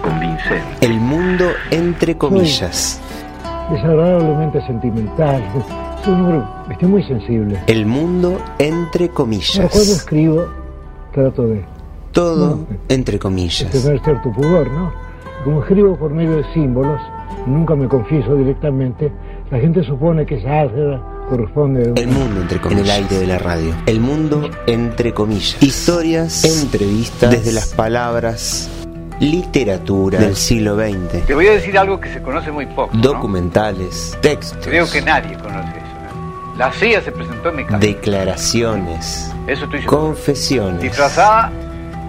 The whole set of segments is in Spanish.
convincente. El mundo entre comillas. desagradablemente sentimental. Soy un hombre, estoy muy sensible. El mundo entre Pero cuando comillas. escribo, trato de, Todo No. entre de comillas. tener cierto pudor, ¿no? Como escribo por medio de símbolos, nunca me confieso directamente, la gente supone que esa álgebra corresponde a El mundo entre comillas. En el aire de la radio. El mundo entre comillas. Historias, entrevistas desde las palabras, literatura del siglo XX, Te voy a decir algo que se conoce muy poco. ¿no? documentales, textos, Creo que nadie conoce eso. ¿no? La CIA se presentó en mi casa. declaraciones, Eso estoy seguro. confesiones. Disfrazada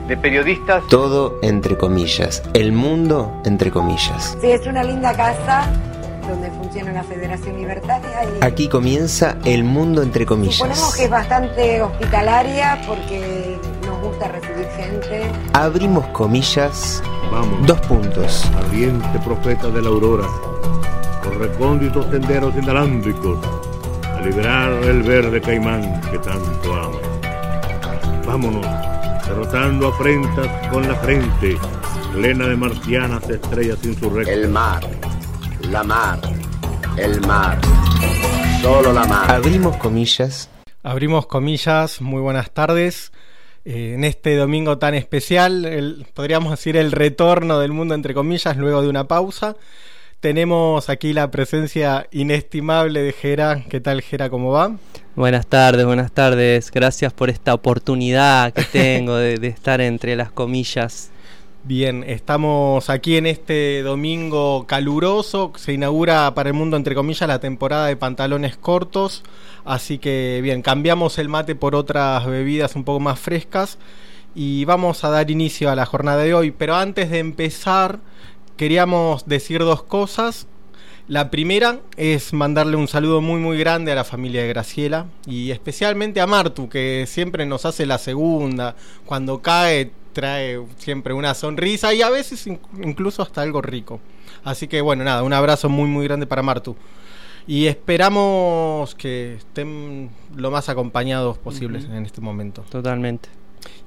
de periodistas. Todo entre comillas. El mundo entre comillas. Sí, es una linda casa donde funciona la Federación Libertaria y Aquí comienza el mundo entre suponemos comillas. que es bastante hospitalaria porque nos gusta recibir gente. Abrimos comillas, Vamos, dos puntos. ardiente profeta de la aurora, por recónditos senderos inalámbricos, a liberar el verde caimán que tanto amo. Vámonos, derrotando afrentas con la frente, plena de marcianas estrellas insurrectas. El mar, la mar, el mar, solo la mar. Abrimos comillas, Abrimos comillas, muy buenas tardes. Eh, en este domingo tan especial, el- podríamos decir el retorno del mundo entre comillas luego de una pausa. Tenemos aquí la presencia inestimable de Gera. ¿Qué tal Gera? ¿Cómo va? Buenas tardes, buenas tardes. Gracias por esta oportunidad que tengo de estar entre las comillas. Bien, estamos aquí en este domingo caluroso. Se inaugura para el mundo, entre comillas, la temporada de pantalones cortos. Así que, bien, cambiamos el mate por otras bebidas un poco más frescas. Y vamos a dar inicio a la jornada de hoy. Pero antes de empezar, queríamos decir dos cosas. La primera es mandarle un saludo muy muy grande a la familia de Graciela y especialmente a Martu que siempre nos hace la segunda, cuando cae trae siempre una sonrisa y a veces in- incluso hasta algo rico. Así que bueno, nada, un abrazo muy muy grande para Martu. Y esperamos que estén lo más acompañados posibles en este momento. Totalmente.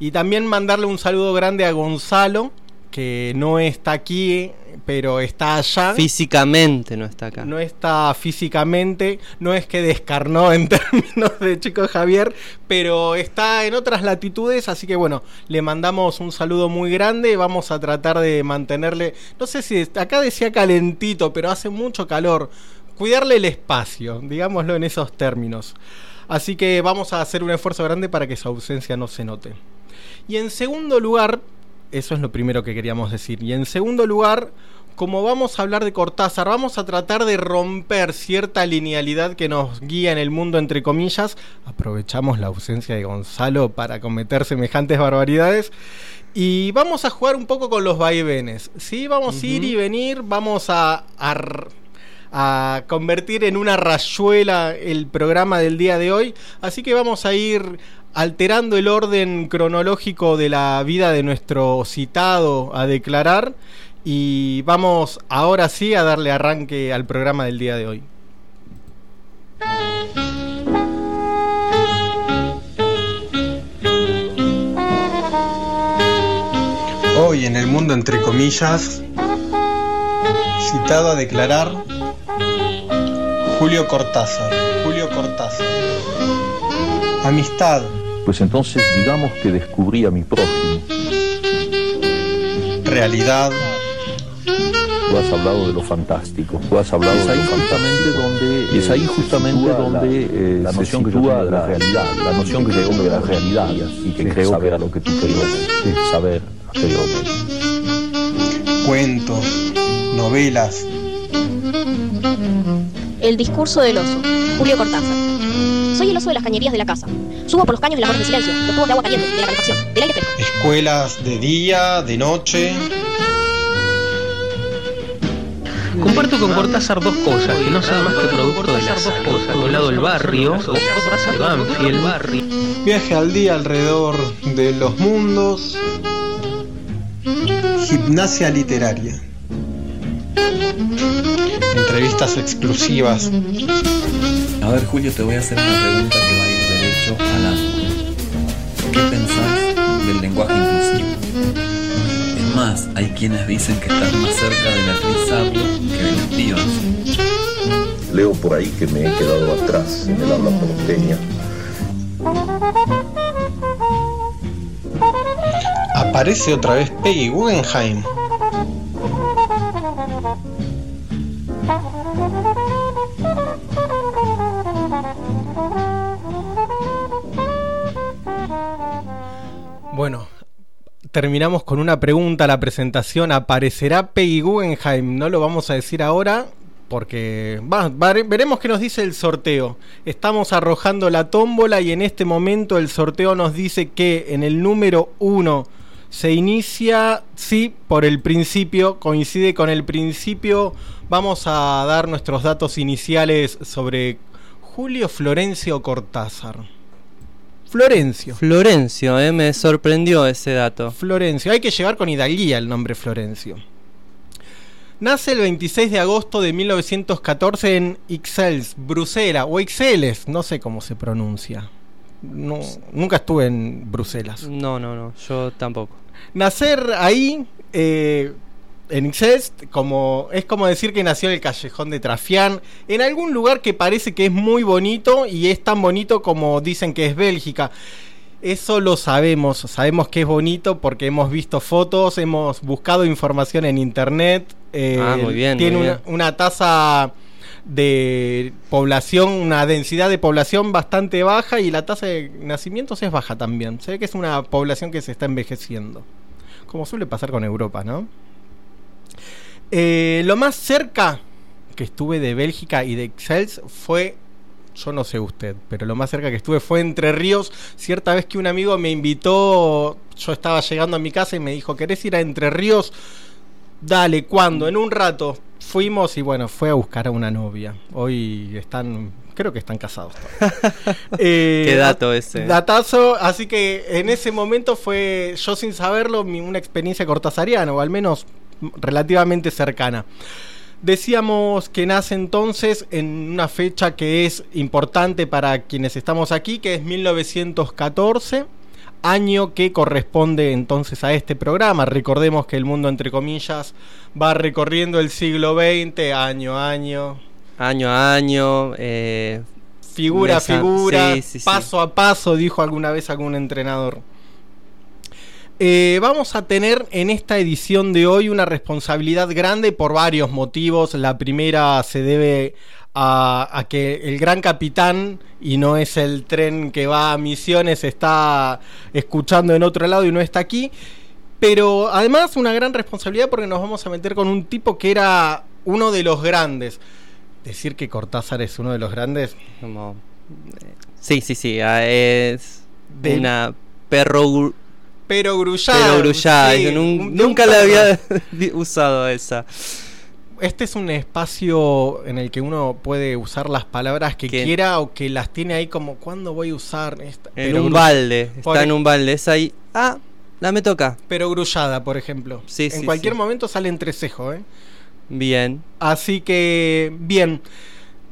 Y también mandarle un saludo grande a Gonzalo, que no está aquí, pero está allá. Físicamente no está acá. No está físicamente, no es que descarnó en términos de chico Javier, pero está en otras latitudes, así que bueno, le mandamos un saludo muy grande, vamos a tratar de mantenerle, no sé si acá decía calentito, pero hace mucho calor, cuidarle el espacio, digámoslo en esos términos. Así que vamos a hacer un esfuerzo grande para que su ausencia no se note. Y en segundo lugar, eso es lo primero que queríamos decir. Y en segundo lugar, como vamos a hablar de Cortázar, vamos a tratar de romper cierta linealidad que nos guía en el mundo, entre comillas. Aprovechamos la ausencia de Gonzalo para cometer semejantes barbaridades. Y vamos a jugar un poco con los vaivenes. Sí, vamos a ir y venir, vamos a, a a convertir en una rayuela el programa del día de hoy. Así que vamos a ir alterando el orden cronológico de la vida de nuestro citado a declarar. Y vamos ahora sí a darle arranque al programa del día de hoy. Hoy en el mundo entre comillas, citado a declarar Julio Cortázar. Julio Cortázar. Amistad, Pues entonces digamos que descubrí a mi prójimo. realidad, Tú has hablado de lo fantástico, tú has hablado es ahí de lo justamente donde es ahí justamente donde eh, la noción que sitúa la realidad, la noción que yo tengo de la realidad y que creo saber a lo que tú querías saber anteriormente. cuentos, novelas, El discurso del oso. Julio Cortázar. El de las cañerías de la casa. Subo por los caños de las horas de silencio, los tubos de agua caliente, de la calefacción, del aire fresco. escuelas de día, de noche, Comparto con Cortázar dos cosas, que no son más que producto de las dos Por un lado el barrio, de Banfield, barrio. Viaje al día alrededor de los mundos. Gimnasia literaria. Entrevistas exclusivas. A ver, Julio, te voy a hacer una pregunta que va a ir derecho al ángulo. ¿Qué pensás del lenguaje inclusivo? Es más, hay quienes dicen que estás más cerca de la Sablo que de las pibas. Leo por ahí que me he quedado atrás en el habla porteña. Aparece otra vez Peggy Guggenheim. Terminamos con una pregunta. La presentación aparecerá Peggy Guggenheim. No lo vamos a decir ahora porque veremos qué nos dice el sorteo. Estamos arrojando la tómbola y en este momento el sorteo nos dice que en el número 1 se inicia, sí, por el principio, coincide con el principio. Vamos a dar nuestros datos iniciales sobre Julio Florencio Cortázar. Florencio. Florencio, eh, me sorprendió ese dato. Florencio, hay que llevar con hidalguía el nombre Florencio. Nace el 26 de agosto de 1914 en Ixelles, Bruselas, o Ixelles, no sé cómo se pronuncia. No, nunca estuve en Bruselas. No, no, no, yo tampoco. Nacer ahí, eh, en Ixelles, como, es como decir que nació en el callejón de Trafián, en algún lugar que parece que es muy bonito y es tan bonito como dicen que es Bélgica. Eso lo sabemos, sabemos que es bonito porque hemos visto fotos, hemos buscado información en internet. eh, Ah, muy bien, Tiene muy una, una tasa de población, una densidad de población bastante baja y la tasa de nacimientos es baja también. Se ve que es una población que se está envejeciendo. Como suele pasar con Europa, ¿no? Eh, lo más cerca que estuve de Bélgica y de Excels fue, yo no sé usted, pero lo más cerca que estuve fue Entre Ríos. Cierta vez que un amigo me invitó, yo estaba llegando a mi casa y me dijo, ¿querés ir a Entre Ríos? Dale, ¿cuándo? En un rato. Fuimos y bueno, fue a buscar a una novia. Hoy están, creo que están casados. todavía. Eh, Qué dato ese. Datazo, así que en ese momento fue, yo sin saberlo, mi- una experiencia cortasariana, o al menos relativamente cercana. Decíamos que nace entonces en una fecha que es importante para quienes estamos aquí, que es 1914, año que corresponde entonces a este programa. Recordemos que el mundo, entre comillas, va recorriendo el siglo XX, año a año, Año a año, eh, figura a figura, sí, sí, sí. paso a paso, dijo alguna vez algún entrenador. Eh, vamos a tener en esta edición de hoy una responsabilidad grande por varios motivos. La primera se debe a, a que el gran capitán, y no es el tren que va a Misiones, está escuchando en otro lado y no está aquí. Pero además una gran responsabilidad porque nos vamos a meter con un tipo que era uno de los grandes. Decir que Cortázar es uno de los grandes. Como, eh, sí, sí, sí, ah, es De- una perro Pero grullada. pero grullada. sí, un- nunca la había usado esa. Este es un espacio en el que uno puede usar las palabras que quiera o que las tiene ahí como ¿cuándo voy a usar esta? En Pero un balde, está en un balde, es ahí. Ah, la me toca. Pero grullada, por ejemplo. Sí, en sí, cualquier momento sale entrecejo, ¿eh? Bien. Así que, bien.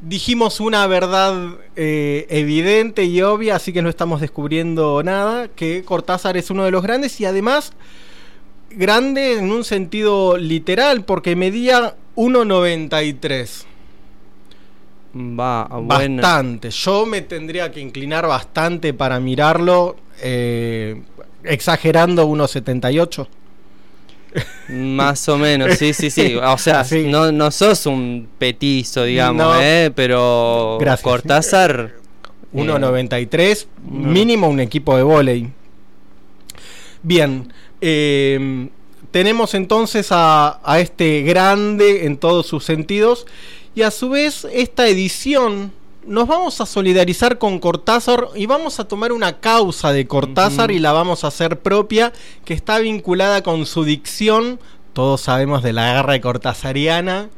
Dijimos una verdad eh, evidente y obvia, así que no estamos descubriendo nada, que Cortázar es uno de los grandes y además grande en un sentido literal, porque medía 1,93. Va, bueno. Bastante. Yo me tendría que inclinar bastante para mirarlo, eh, exagerando 1,78. Más o menos, sí, sí, sí. O sea, Sí. no, no sos un petizo, digamos, No. ¿eh? Pero Gracias. Cortázar. eh, 1.93, mínimo un equipo de volei. Bien, eh, tenemos entonces a, a este grande en todos sus sentidos y a su vez esta edición nos vamos a solidarizar con Cortázar y vamos a tomar una causa de Cortázar y la vamos a hacer propia que está vinculada con su dicción todos sabemos de la guerra cortázariana.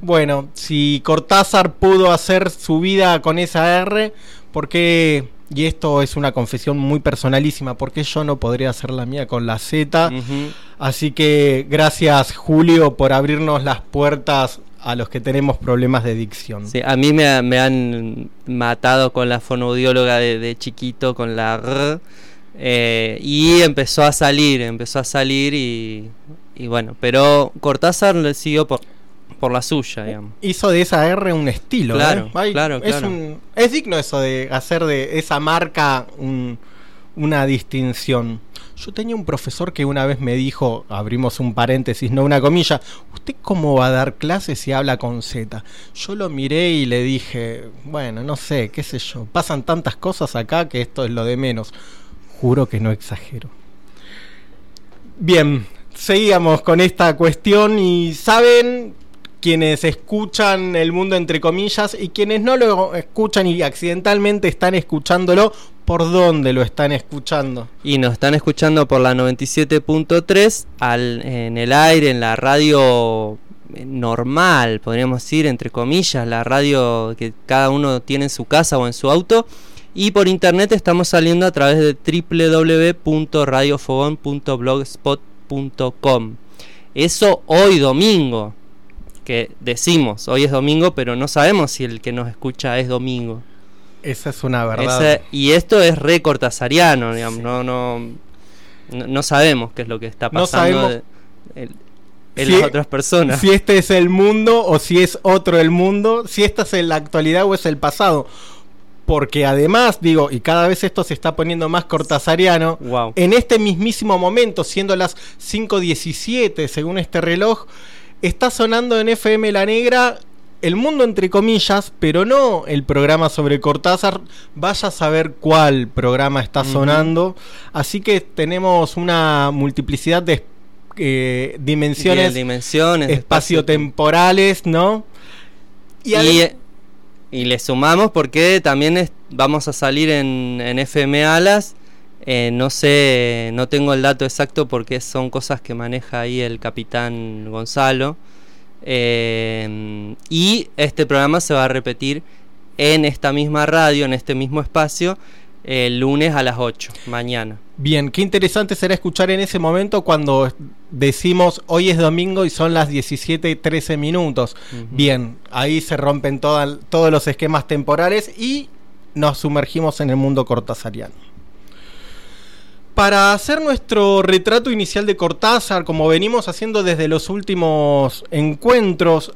Bueno, si Cortázar pudo hacer su vida con esa R, ¿por qué? Y esto es una confesión muy personalísima, ¿por qué yo no podría hacer la mía con la Z? Así que gracias Julio por abrirnos las puertas a los que tenemos problemas de dicción. Sí, a mí me, me han matado con la fonoaudióloga de, de chiquito, con la R, eh, y empezó a salir, empezó a salir y, y bueno, pero Cortázar le siguió por, por la suya, digamos. Hizo de esa R un estilo. Claro, ¿eh? Ay, claro, es, claro. un- es digno eso de hacer de esa marca un- una distinción. Yo tenía un profesor que una vez me dijo, abrimos un paréntesis, no una comilla, ¿usted cómo va a dar clases si habla con Z? Yo lo miré y le dije, bueno, no sé, qué sé yo, pasan tantas cosas acá que esto es lo de menos. Juro que no exagero. Bien, seguíamos con esta cuestión y saben quienes escuchan el mundo entre comillas y quienes no lo escuchan y accidentalmente están escuchándolo, ¿por dónde lo están escuchando? Y nos están escuchando por la 97.3 al- en el aire, en la radio eh, normal, podríamos decir, entre comillas, la radio que cada uno tiene en su casa o en su auto. Y por internet estamos saliendo a través de www.radiofogón.blogspot.com. Eso hoy domingo, que decimos, hoy es domingo, pero no sabemos si el que nos escucha es domingo. Esa es una verdad. Ese- y esto es re cortasariano, digamos, no, no, no, no sabemos qué es lo que está No pasando sabemos de- en, en Si- las otras personas. Si este es el mundo o si es otro el mundo, si esta es la actualidad o es el pasado. Porque además, digo, y cada vez esto se está poniendo más cortasariano, Wow. en este mismísimo momento, siendo las 5.17 según este reloj, está sonando en FM La Negra el mundo entre comillas, pero no el programa sobre Cortázar. Vaya a saber cuál programa está sonando. Así que tenemos una multiplicidad de eh, dimensiones, dimensiones, espaciotemporales, ¿no? Y, y le sumamos porque también es- vamos a salir en, en FM Alas. eh, no sé, no tengo el dato exacto porque son cosas que maneja ahí el capitán Gonzalo. Eh, y este programa se va a repetir en esta misma radio, en este mismo espacio, el lunes a las 8, mañana. Bien, qué interesante será escuchar en ese momento cuando decimos hoy es domingo y son las 17.13 minutos. Ujú. Bien, ahí se rompen toda- todos los esquemas temporales y nos sumergimos en el mundo cortázariano. Para hacer nuestro retrato inicial de Cortázar, como venimos haciendo desde los últimos encuentros,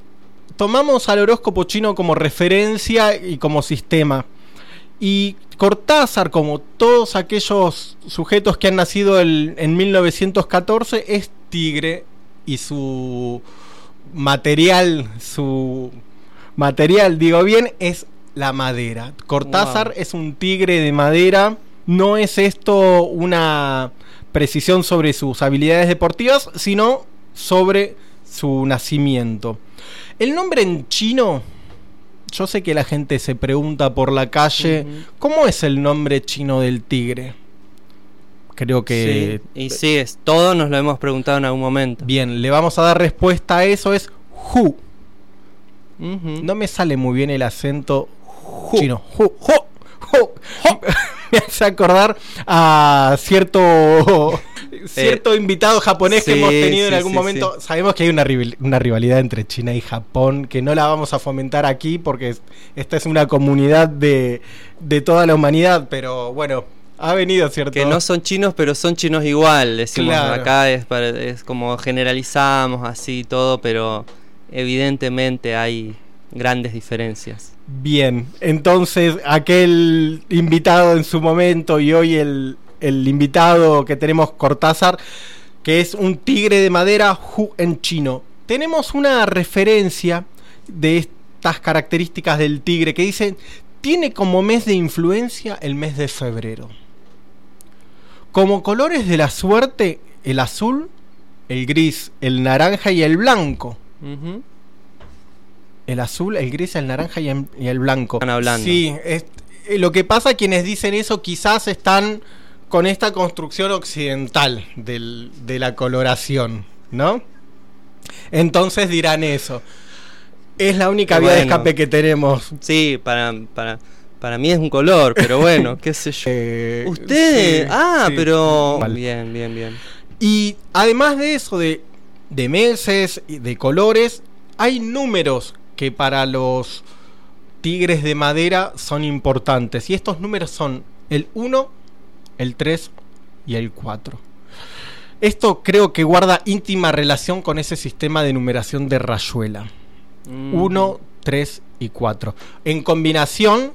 tomamos al horóscopo chino como referencia y como sistema. Y Cortázar, como todos aquellos sujetos que han nacido el- en 1914, es tigre y su material, su material, digo bien, es la madera. Cortázar Wow. es un tigre de madera. No es esto una precisión sobre sus habilidades deportivas, sino sobre su nacimiento. El nombre en chino, yo sé que la gente se pregunta por la calle, ¿cómo es el nombre chino del tigre? Creo que... Sí, y sí, es, todos nos lo hemos preguntado en algún momento. Bien, le vamos a dar respuesta a eso, es Hu. No me sale muy bien el acento chino. Hu, hu, hu. Me hace acordar a cierto cierto invitado japonés que hemos tenido en algún sí, momento. Sabemos que hay una, una rivalidad entre China y Japón que no la vamos a fomentar aquí porque es- esta es una comunidad de, de toda la humanidad, pero bueno, ha venido, ¿cierto? Que no son chinos, pero son chinos igual. Decimos Claro. acá es, para- es como generalizamos así todo, pero evidentemente hay grandes diferencias. Bien, entonces aquel invitado en su momento y hoy el, el invitado que tenemos Cortázar, que es un tigre de madera Hu en chino. Tenemos una referencia de estas características del tigre que dice, tiene como mes de influencia el mes de febrero. Como colores de la suerte, el azul, el gris, el naranja y el blanco. El azul, el gris, el naranja y el, y el blanco. Están hablando. Sí, es- eh, lo que pasa quienes dicen eso quizás están con esta construcción occidental del- de la coloración, ¿no? Entonces dirán eso. Es la única vía de escape que tenemos. Sí, para, para, para mí es un color, pero bueno, qué sé yo. Usted, sí, ah, sí. pero bien, bien, bien. Y además de eso, de, de meses, y de colores, hay números que para los tigres de madera son importantes. Y estos números son el 1, el 3 y el 4. Esto creo que guarda íntima relación con ese sistema de numeración de rayuela. Mm. 1, 3 y 4. En combinación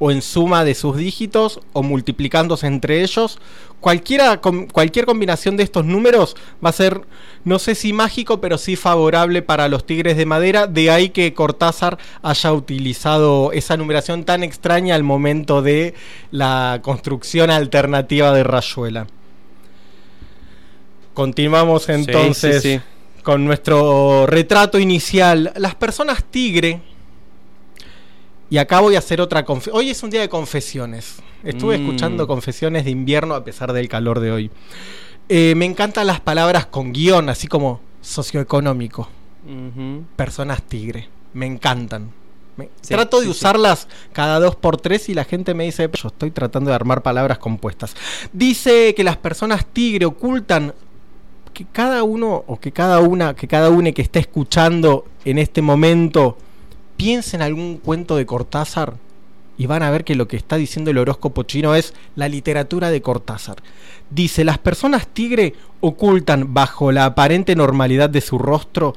o en suma de sus dígitos o multiplicándose entre ellos, cualquiera, com- cualquier combinación de estos números va a ser, no sé si mágico, pero sí favorable para los tigres de madera. De ahí que Cortázar haya utilizado esa numeración tan extraña al momento de la construcción alternativa de Rayuela. Continuamos entonces sí, sí. con nuestro retrato inicial. Las personas tigre. Y acá voy a hacer otra confesión. Hoy es un día de confesiones. Estuve Mm. escuchando confesiones de invierno a pesar del calor de hoy. Eh, me encantan las palabras con guion, así como socioeconómico. Personas tigre. Me encantan. Me- Sí, Trato de sí, sí. usarlas cada dos por tres y la gente me dice, yo estoy tratando de armar palabras compuestas. Dice que las personas tigre ocultan que cada uno o que cada una, que cada une que esté escuchando en este momento piense en algún cuento de Cortázar y van a ver que lo que está diciendo el horóscopo chino es la literatura de Cortázar. Dice, las personas tigre ocultan bajo la aparente normalidad de su rostro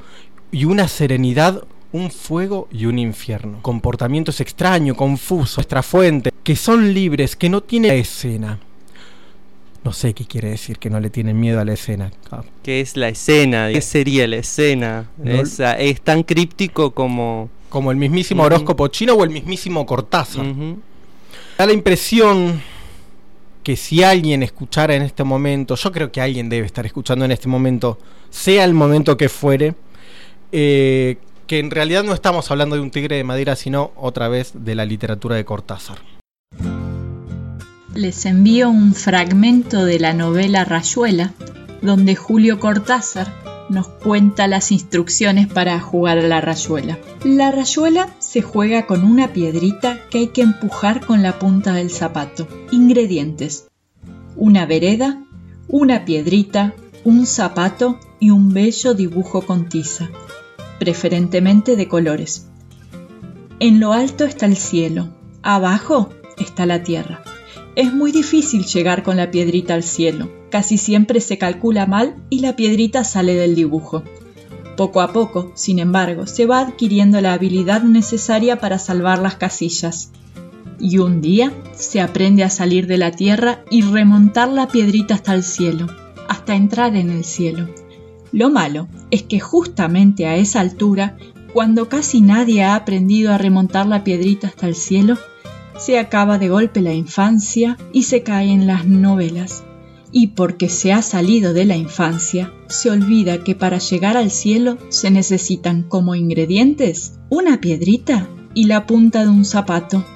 y una serenidad un fuego y un infierno. Comportamientos extraños, confusos, nuestra fuente, que son libres, que no tienen escena. No sé qué quiere decir que no le tienen miedo a la escena. Ah, ¿Qué es la escena? ¿Qué sería la escena? No- Es, es tan críptico como... Como el mismísimo horóscopo chino o el mismísimo Cortázar. Da la impresión que si alguien escuchara en este momento, yo creo que alguien debe estar escuchando en este momento, sea el momento que fuere, eh, que en realidad no estamos hablando de un tigre de madera, sino otra vez de la literatura de Cortázar. Les envío un fragmento de la novela Rayuela, donde Julio Cortázar nos cuenta las instrucciones para jugar a la rayuela. La rayuela se juega con una piedrita que hay que empujar con la punta del zapato. Ingredientes. Una vereda, una piedrita, un zapato y un bello dibujo con tiza, preferentemente de colores. En lo alto está el cielo, abajo está la tierra. Es muy difícil llegar con la piedrita al cielo. Casi siempre se calcula mal y la piedrita sale del dibujo. Poco a poco, sin embargo, se va adquiriendo la habilidad necesaria para salvar las casillas. Y un día se aprende a salir de la tierra y remontar la piedrita hasta el cielo, hasta entrar en el cielo. Lo malo es que justamente a esa altura, cuando casi nadie ha aprendido a remontar la piedrita hasta el cielo, se acaba de golpe la infancia y se caen las novelas. Y porque se ha salido de la infancia, se olvida que para llegar al cielo se necesitan como ingredientes una piedrita y la punta de un zapato.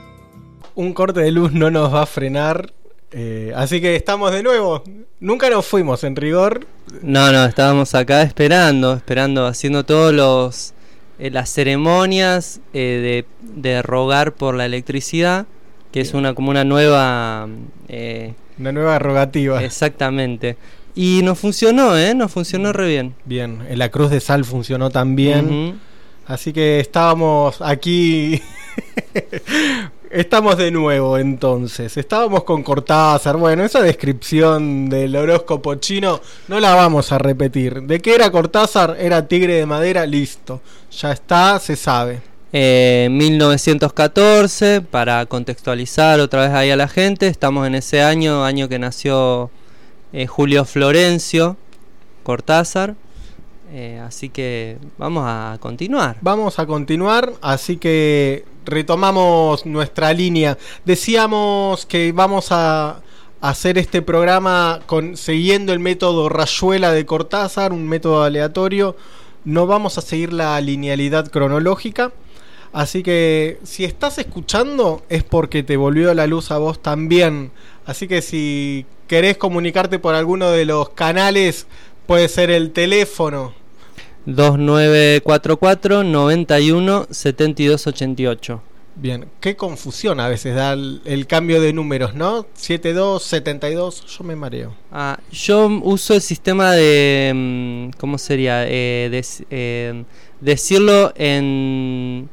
Un corte de luz no nos va a frenar, eh, así que estamos de nuevo. Nunca nos fuimos en rigor. No, no, estábamos acá esperando, esperando, haciendo todos los eh, las ceremonias eh, de, de rogar por la electricidad, que es una como una nueva eh, Una nueva rogativa. exactamente. Y nos funcionó, ¿eh? Nos funcionó re bien. Bien, en la cruz de sal funcionó también. Así que estábamos aquí. Estamos de nuevo entonces. Estábamos con Cortázar. Bueno, esa descripción del horóscopo chino no la vamos a repetir. ¿De qué era Cortázar? Era tigre de madera, listo. Ya está, se sabe. Eh, 1914, para contextualizar otra vez ahí a la gente, estamos en ese año, año que nació eh, Julio Florencio Cortázar. Eh, así que vamos a continuar. Vamos a continuar, así que retomamos nuestra línea. Decíamos que vamos a hacer este programa con, siguiendo el método Rayuela de Cortázar, un método aleatorio. No vamos a seguir la linealidad cronológica. Así que si estás escuchando es porque te volvió la luz a vos también. Así que si querés comunicarte por alguno de los canales, puede ser el teléfono. 2944 91 72 88. Bien, qué confusión a veces da el, el cambio de números, ¿no? 72, 72, yo me mareo. Ah, yo uso el sistema de. mm, ¿Cómo sería? Eh, eh, decirlo en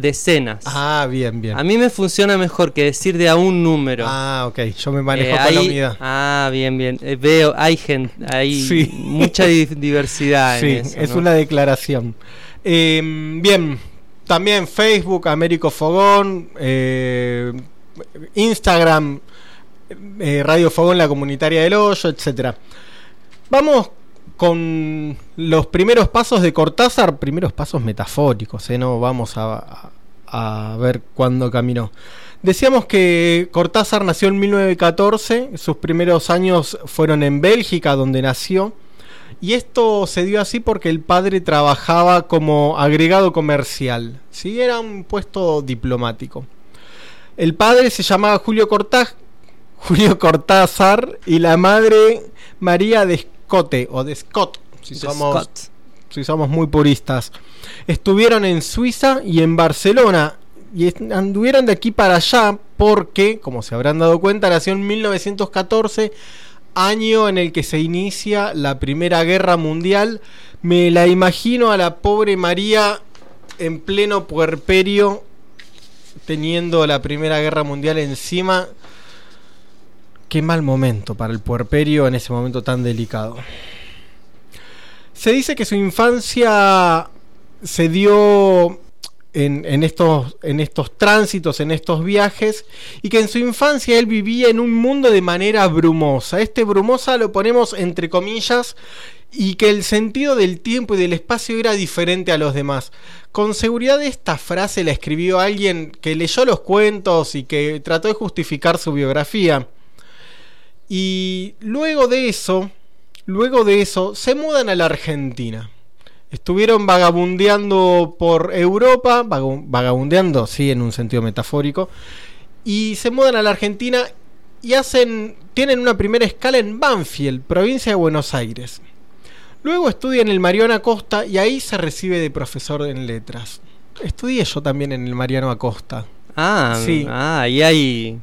decenas. Ah, bien, bien. A mí me funciona mejor que decir de a un número. Ah, ok, yo me manejo Eh, con la unidad. Ah, bien, bien. Eh, veo, hay gente, hay Sí. mucha di- diversidad Sí, en eso. es ¿no? una declaración. Eh, bien, también Facebook, Américo Fogón, eh, Instagram, eh, Radio Fogón, la comunitaria del hoyo, etcétera. Vamos con los primeros pasos de Cortázar, primeros pasos metafóricos, ¿eh? no vamos a, ver cuándo caminó. Decíamos que Cortázar nació en 1914, sus primeros años fueron en Bélgica, donde nació. Y esto se dio así porque el padre trabajaba como agregado comercial, ¿sí? era un puesto diplomático. El padre se llamaba Julio, Cortá- Julio Cortázar y la madre María de O de Scott, si De somos, Scott. si somos muy puristas. Estuvieron en Suiza y en Barcelona y anduvieron de aquí para allá porque, como se habrán dado cuenta, nació en 1914 año en el que se inicia la Primera Guerra Mundial. Me la imagino a la pobre María en pleno puerperio teniendo la Primera Guerra Mundial encima. Qué mal momento para el puerperio en ese momento tan delicado. Se dice que su infancia se dio en, estos, en estos tránsitos, en estos viajes, y que en su infancia él vivía en un mundo de manera brumosa. Este brumosa lo ponemos entre comillas, y que el sentido del tiempo y del espacio era diferente a los demás. Con seguridad esta frase la escribió alguien que leyó los cuentos y que trató de justificar su biografía. Y luego de eso, luego de eso, se mudan a la Argentina. Estuvieron vagabundeando por Europa, vagabundeando, sí, en un sentido metafórico, y se mudan a la Argentina y hacen, tienen una primera escala en Banfield, provincia de Buenos Aires. Luego estudia en el Mariano Acosta y ahí se recibe de profesor en letras. Estudié yo también en el Mariano Acosta. Ah, Sí. ah, ahí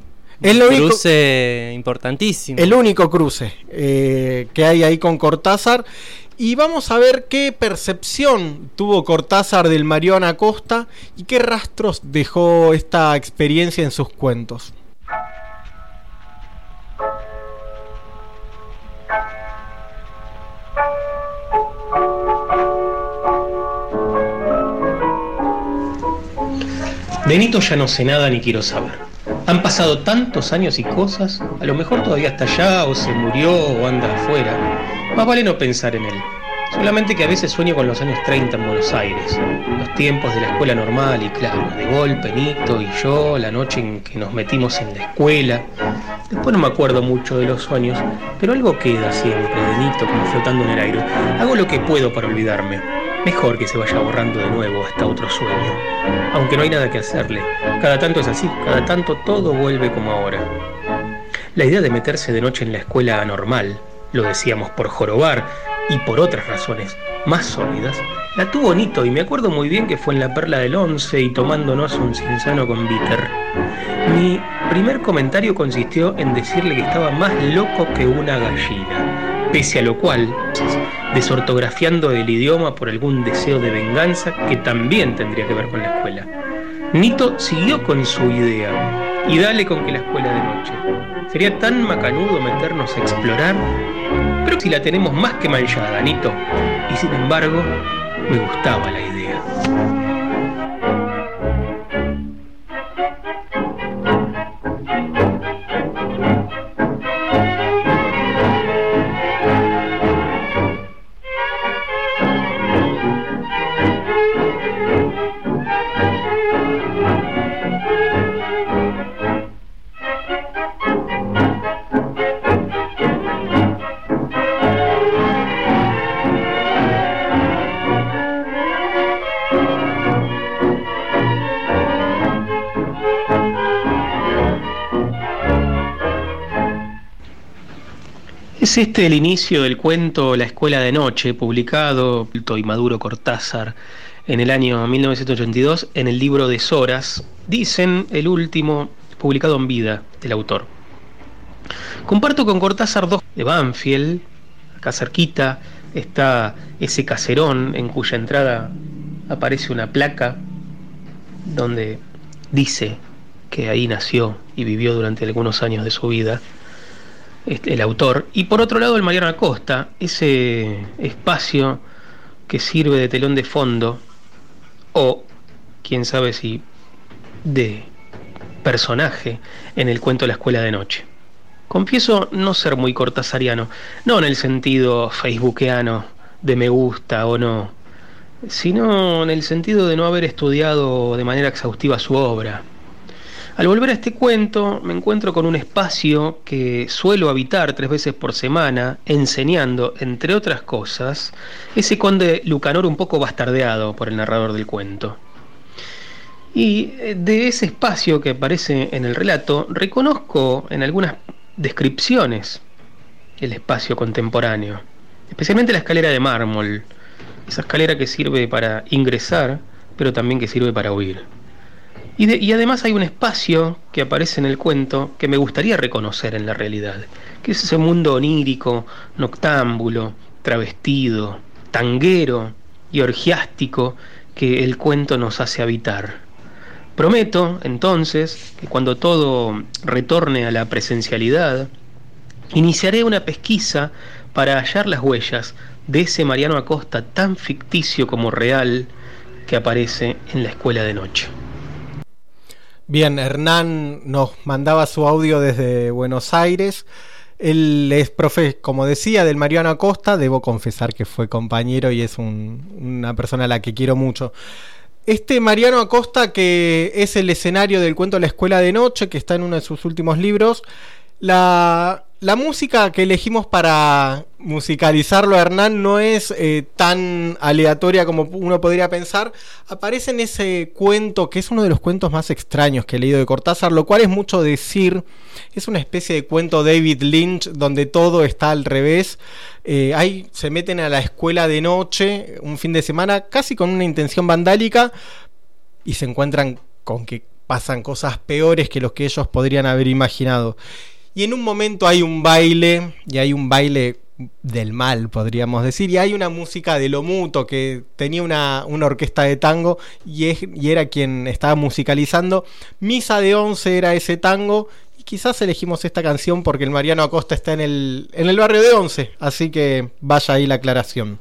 lo único- cruce importantísimo. El único cruce eh, que hay ahí con Cortázar. Y vamos a ver qué percepción tuvo Cortázar del Mariano Acosta y qué rastros dejó esta experiencia en sus cuentos. De Nito ya no sé nada ni quiero saber. Han pasado tantos años y cosas, a lo mejor todavía está allá o se murió o anda afuera. Más vale no pensar en él. Solamente que a veces sueño con los años 30 en Buenos Aires, los tiempos de la escuela normal y claro, de golpe Nito y yo, la noche en que nos metimos en la escuela. Después no me acuerdo mucho de los sueños, pero algo queda siempre de Nito como flotando en el aire. Hago lo que puedo para olvidarme. Mejor que se vaya borrando de nuevo hasta otro sueño. Aunque no hay nada que hacerle. Cada tanto es así, cada tanto todo vuelve como ahora. La idea de meterse de noche en la escuela anormal, lo decíamos por jorobar y por otras razones más sólidas, la tuvo Nito y me acuerdo muy bien que fue en la perla del once y tomándonos un cinzano con bitter. Mi primer comentario consistió en decirle que estaba más loco que una gallina, pese a lo cual, desortografiando el idioma por algún deseo de venganza que también tendría que ver con la escuela. Nito siguió con su idea y dale con que la escuela de noche. Sería tan macanudo meternos a explorar, pero si la tenemos más que manchada, Nito. Y sin embargo, me gustaba la idea. Es este el inicio del cuento La Escuela de Noche, publicado y Maduro Cortázar en el año 1982 en el libro de Soras, dicen el último publicado en vida del autor. Comparto con Cortázar dos de Banfield, acá cerquita está ese caserón en cuya entrada aparece una placa donde dice que ahí nació y vivió durante algunos años de su vida este, el autor. Y por otro lado el Mariano Acosta, ese espacio que sirve de telón de fondo o quién sabe si de personaje en el cuento La Escuela de Noche. Confieso no ser muy cortasariano, no en el sentido facebookeano de me gusta o no, sino en el sentido de no haber estudiado de manera exhaustiva su obra. Al volver a este cuento me encuentro con un espacio que suelo habitar tres veces por semana, enseñando, entre otras cosas, ese conde Lucanor un poco bastardeado por el narrador del cuento. Y eh, de ese espacio que aparece en el relato, reconozco en algunas descripciones el espacio contemporáneo, especialmente la escalera de mármol, esa escalera que sirve para ingresar, pero también que sirve para huir. Y, además hay un espacio que aparece en el cuento que me gustaría reconocer en la realidad, que es ese mundo onírico, noctámbulo, travestido, tanguero y orgiástico que el cuento nos hace habitar. Prometo, entonces, que cuando todo retorne a la presencialidad, iniciaré una pesquisa para hallar las huellas de ese Mariano Acosta tan ficticio como real que aparece en la escuela de noche. Bien, Hernán nos mandaba su audio desde Buenos Aires. Él es profe, como decía, del Mariano Acosta. Debo confesar que fue compañero y es una persona a la que quiero mucho. Este Mariano Acosta, que es el escenario del cuento La Escuela de Noche, que está en uno de sus últimos libros, la, la música que elegimos para musicalizarlo a Hernán no es eh, tan aleatoria como uno podría pensar. Aparece en ese cuento, que es uno de los cuentos más extraños que he leído de Cortázar, lo cual es mucho decir. Es una especie de cuento David Lynch donde todo está al revés. Eh, ahí se meten a la escuela de noche un fin de semana casi con una intención vandálica y se encuentran con que pasan cosas peores que los que ellos podrían haber imaginado. Y en un momento hay un baile, y hay un baile del mal, podríamos decir, y hay una música de Lomuto que tenía una, orquesta de tango y era quien estaba musicalizando. Misa de Once era ese tango y quizás elegimos esta canción porque el Mariano Acosta está en el, en el barrio de Once, así que vaya ahí la aclaración.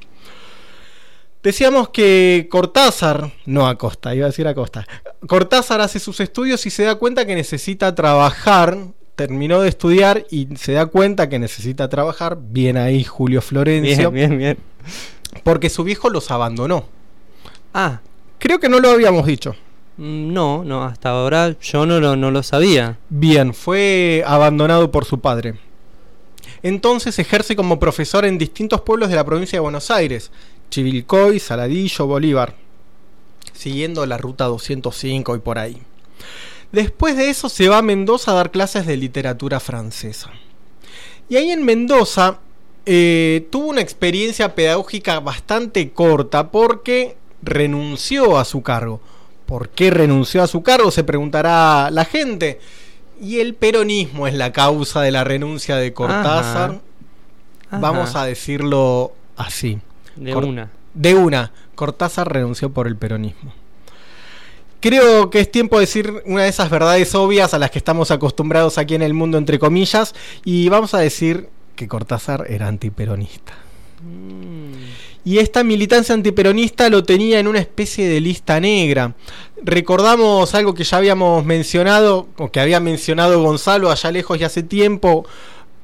Decíamos que Cortázar, no Acosta, iba a decir Acosta, Cortázar hace sus estudios y se da cuenta que necesita trabajar terminó de estudiar y se da cuenta que necesita trabajar. Bien ahí Julio Florencio. Bien, bien, bien. Porque su viejo los abandonó. Ah. Creo que no lo habíamos dicho. Mm, no, no, hasta ahora yo no lo, no lo sabía. Bien, fue abandonado por su padre. Entonces ejerce como profesor en distintos pueblos de la provincia de Buenos Aires, Chivilcoy, Saladillo, Bolívar, siguiendo la ruta 205 y por ahí. Después de eso se va a Mendoza a dar clases de literatura francesa. Y ahí en Mendoza eh, tuvo una experiencia pedagógica bastante corta porque renunció a su cargo. ¿Por qué renunció a su cargo? Se preguntará la gente. Y el peronismo es la causa de la renuncia de Cortázar. Vamos a decirlo así. De una. De una. Cortázar renunció por el peronismo. Creo que es tiempo de decir una de esas verdades obvias a las que estamos acostumbrados aquí en el mundo, entre comillas, y vamos a decir que Cortázar era antiperonista. Mm. Y esta militancia antiperonista lo tenía en una especie de lista negra. Recordamos algo que ya habíamos mencionado, o que había mencionado Gonzalo allá lejos y hace tiempo,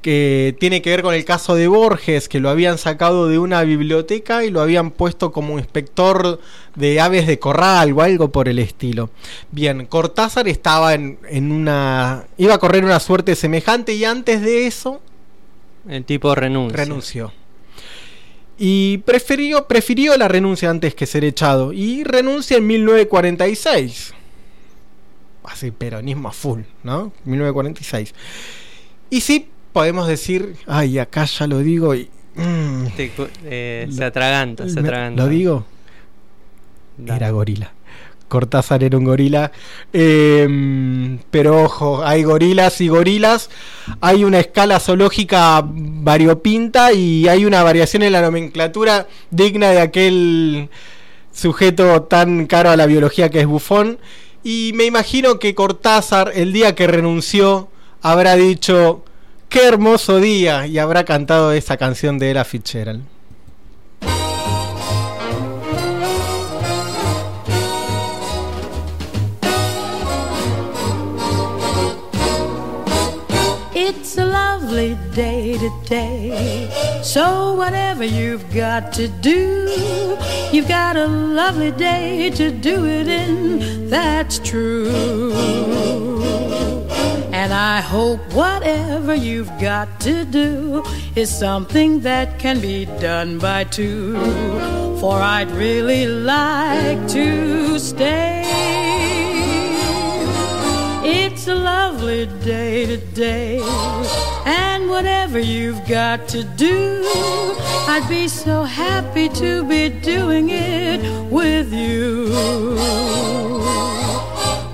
que tiene que ver con el caso de Borges, que lo habían sacado de una biblioteca y lo habían puesto como inspector de aves de corral o algo por el estilo. Bien, Cortázar estaba en, en una... iba a correr una suerte semejante y antes de eso... El tipo renunció. Renunció. Y prefirió, prefirió la renuncia antes que ser echado. Y renuncia en 1946. Así, peronismo a full, ¿no? 1946. Y sí, podemos decir, ay, acá ya lo digo y... mm, Te eh, se atraganta, se atraganta. ¿Lo digo? Dale. Era gorila. Cortázar era un gorila. Eh, pero ojo, hay gorilas y gorilas. Hay una escala zoológica variopinta y hay una variación en la nomenclatura digna de aquel sujeto tan caro a la biología que es Bufón. Y me imagino que Cortázar, el día que renunció, habrá dicho, qué hermoso día, y habrá cantado esa canción de Ella Fitzgerald. It's a lovely day today. So, whatever you've got to do, you've got a lovely day to do it in. That's true. And I hope whatever you've got to do is something that can be done by two. For I'd really like to stay. It's a lovely day today, and whatever you've got to do, I'd be so happy to be doing it with you.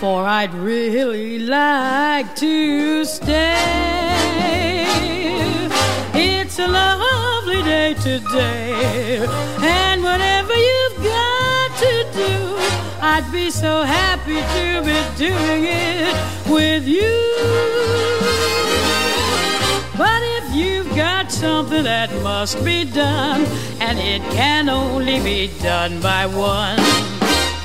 For I'd really like to stay. It's a lovely day today, and whatever you've got to do, I'd be so happy to be doing it with you. But if you've got something that must be done, and it can only be done by one,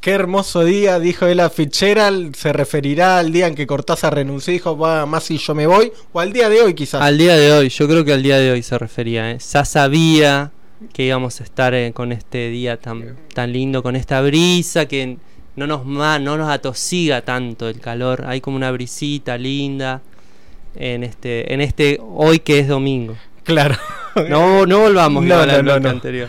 Qué hermoso día, dijo Ella Fitzgerald. Se referirá al día en que Cortázar renunció y dijo, va, más si yo me voy. O al día de hoy, quizás. Al día de hoy, yo creo que al día de hoy se refería. ¿eh? Ya sabía que íbamos a estar eh, con este día tan, tan lindo, con esta brisa que no nos, ma- no nos atosiga tanto el calor. Hay como una brisita linda en este, en este hoy que es domingo. Claro. No, no volvamos No, no, al no. anterior.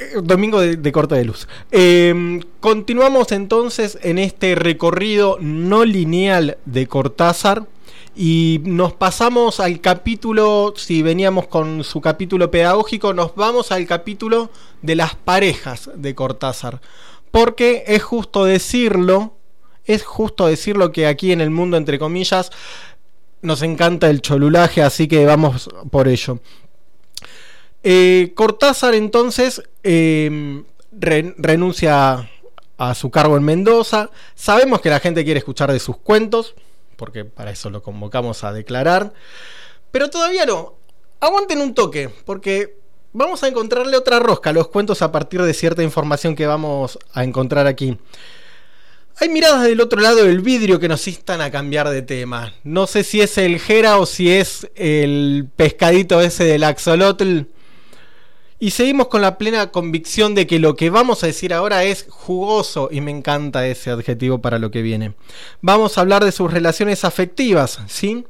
Eh, Domingo de, de corte de luz. Eh, continuamos entonces en este recorrido no lineal de Cortázar. Y nos pasamos al capítulo, si veníamos con su capítulo pedagógico, nos vamos al capítulo de las parejas de Cortázar. Porque es justo decirlo, es justo decirlo que aquí en el mundo, entre comillas, nos encanta el cholulaje, así que vamos por ello. Eh, Cortázar entonces re- renuncia a su cargo en Mendoza. Sabemos que la gente quiere escuchar de sus cuentos, porque para eso lo convocamos a declarar. Pero todavía no. Aguanten un toque, porque vamos a encontrarle otra rosca a los cuentos a partir de cierta información que vamos a encontrar aquí. Hay miradas del otro lado del vidrio que nos instan a cambiar de tema. No sé si es el Jera o si es el pescadito ese del axolotl. Y seguimos con la plena convicción de que lo que vamos a decir ahora es jugoso y me encanta ese adjetivo para lo que viene. Vamos a hablar de sus relaciones afectivas, ¿sí?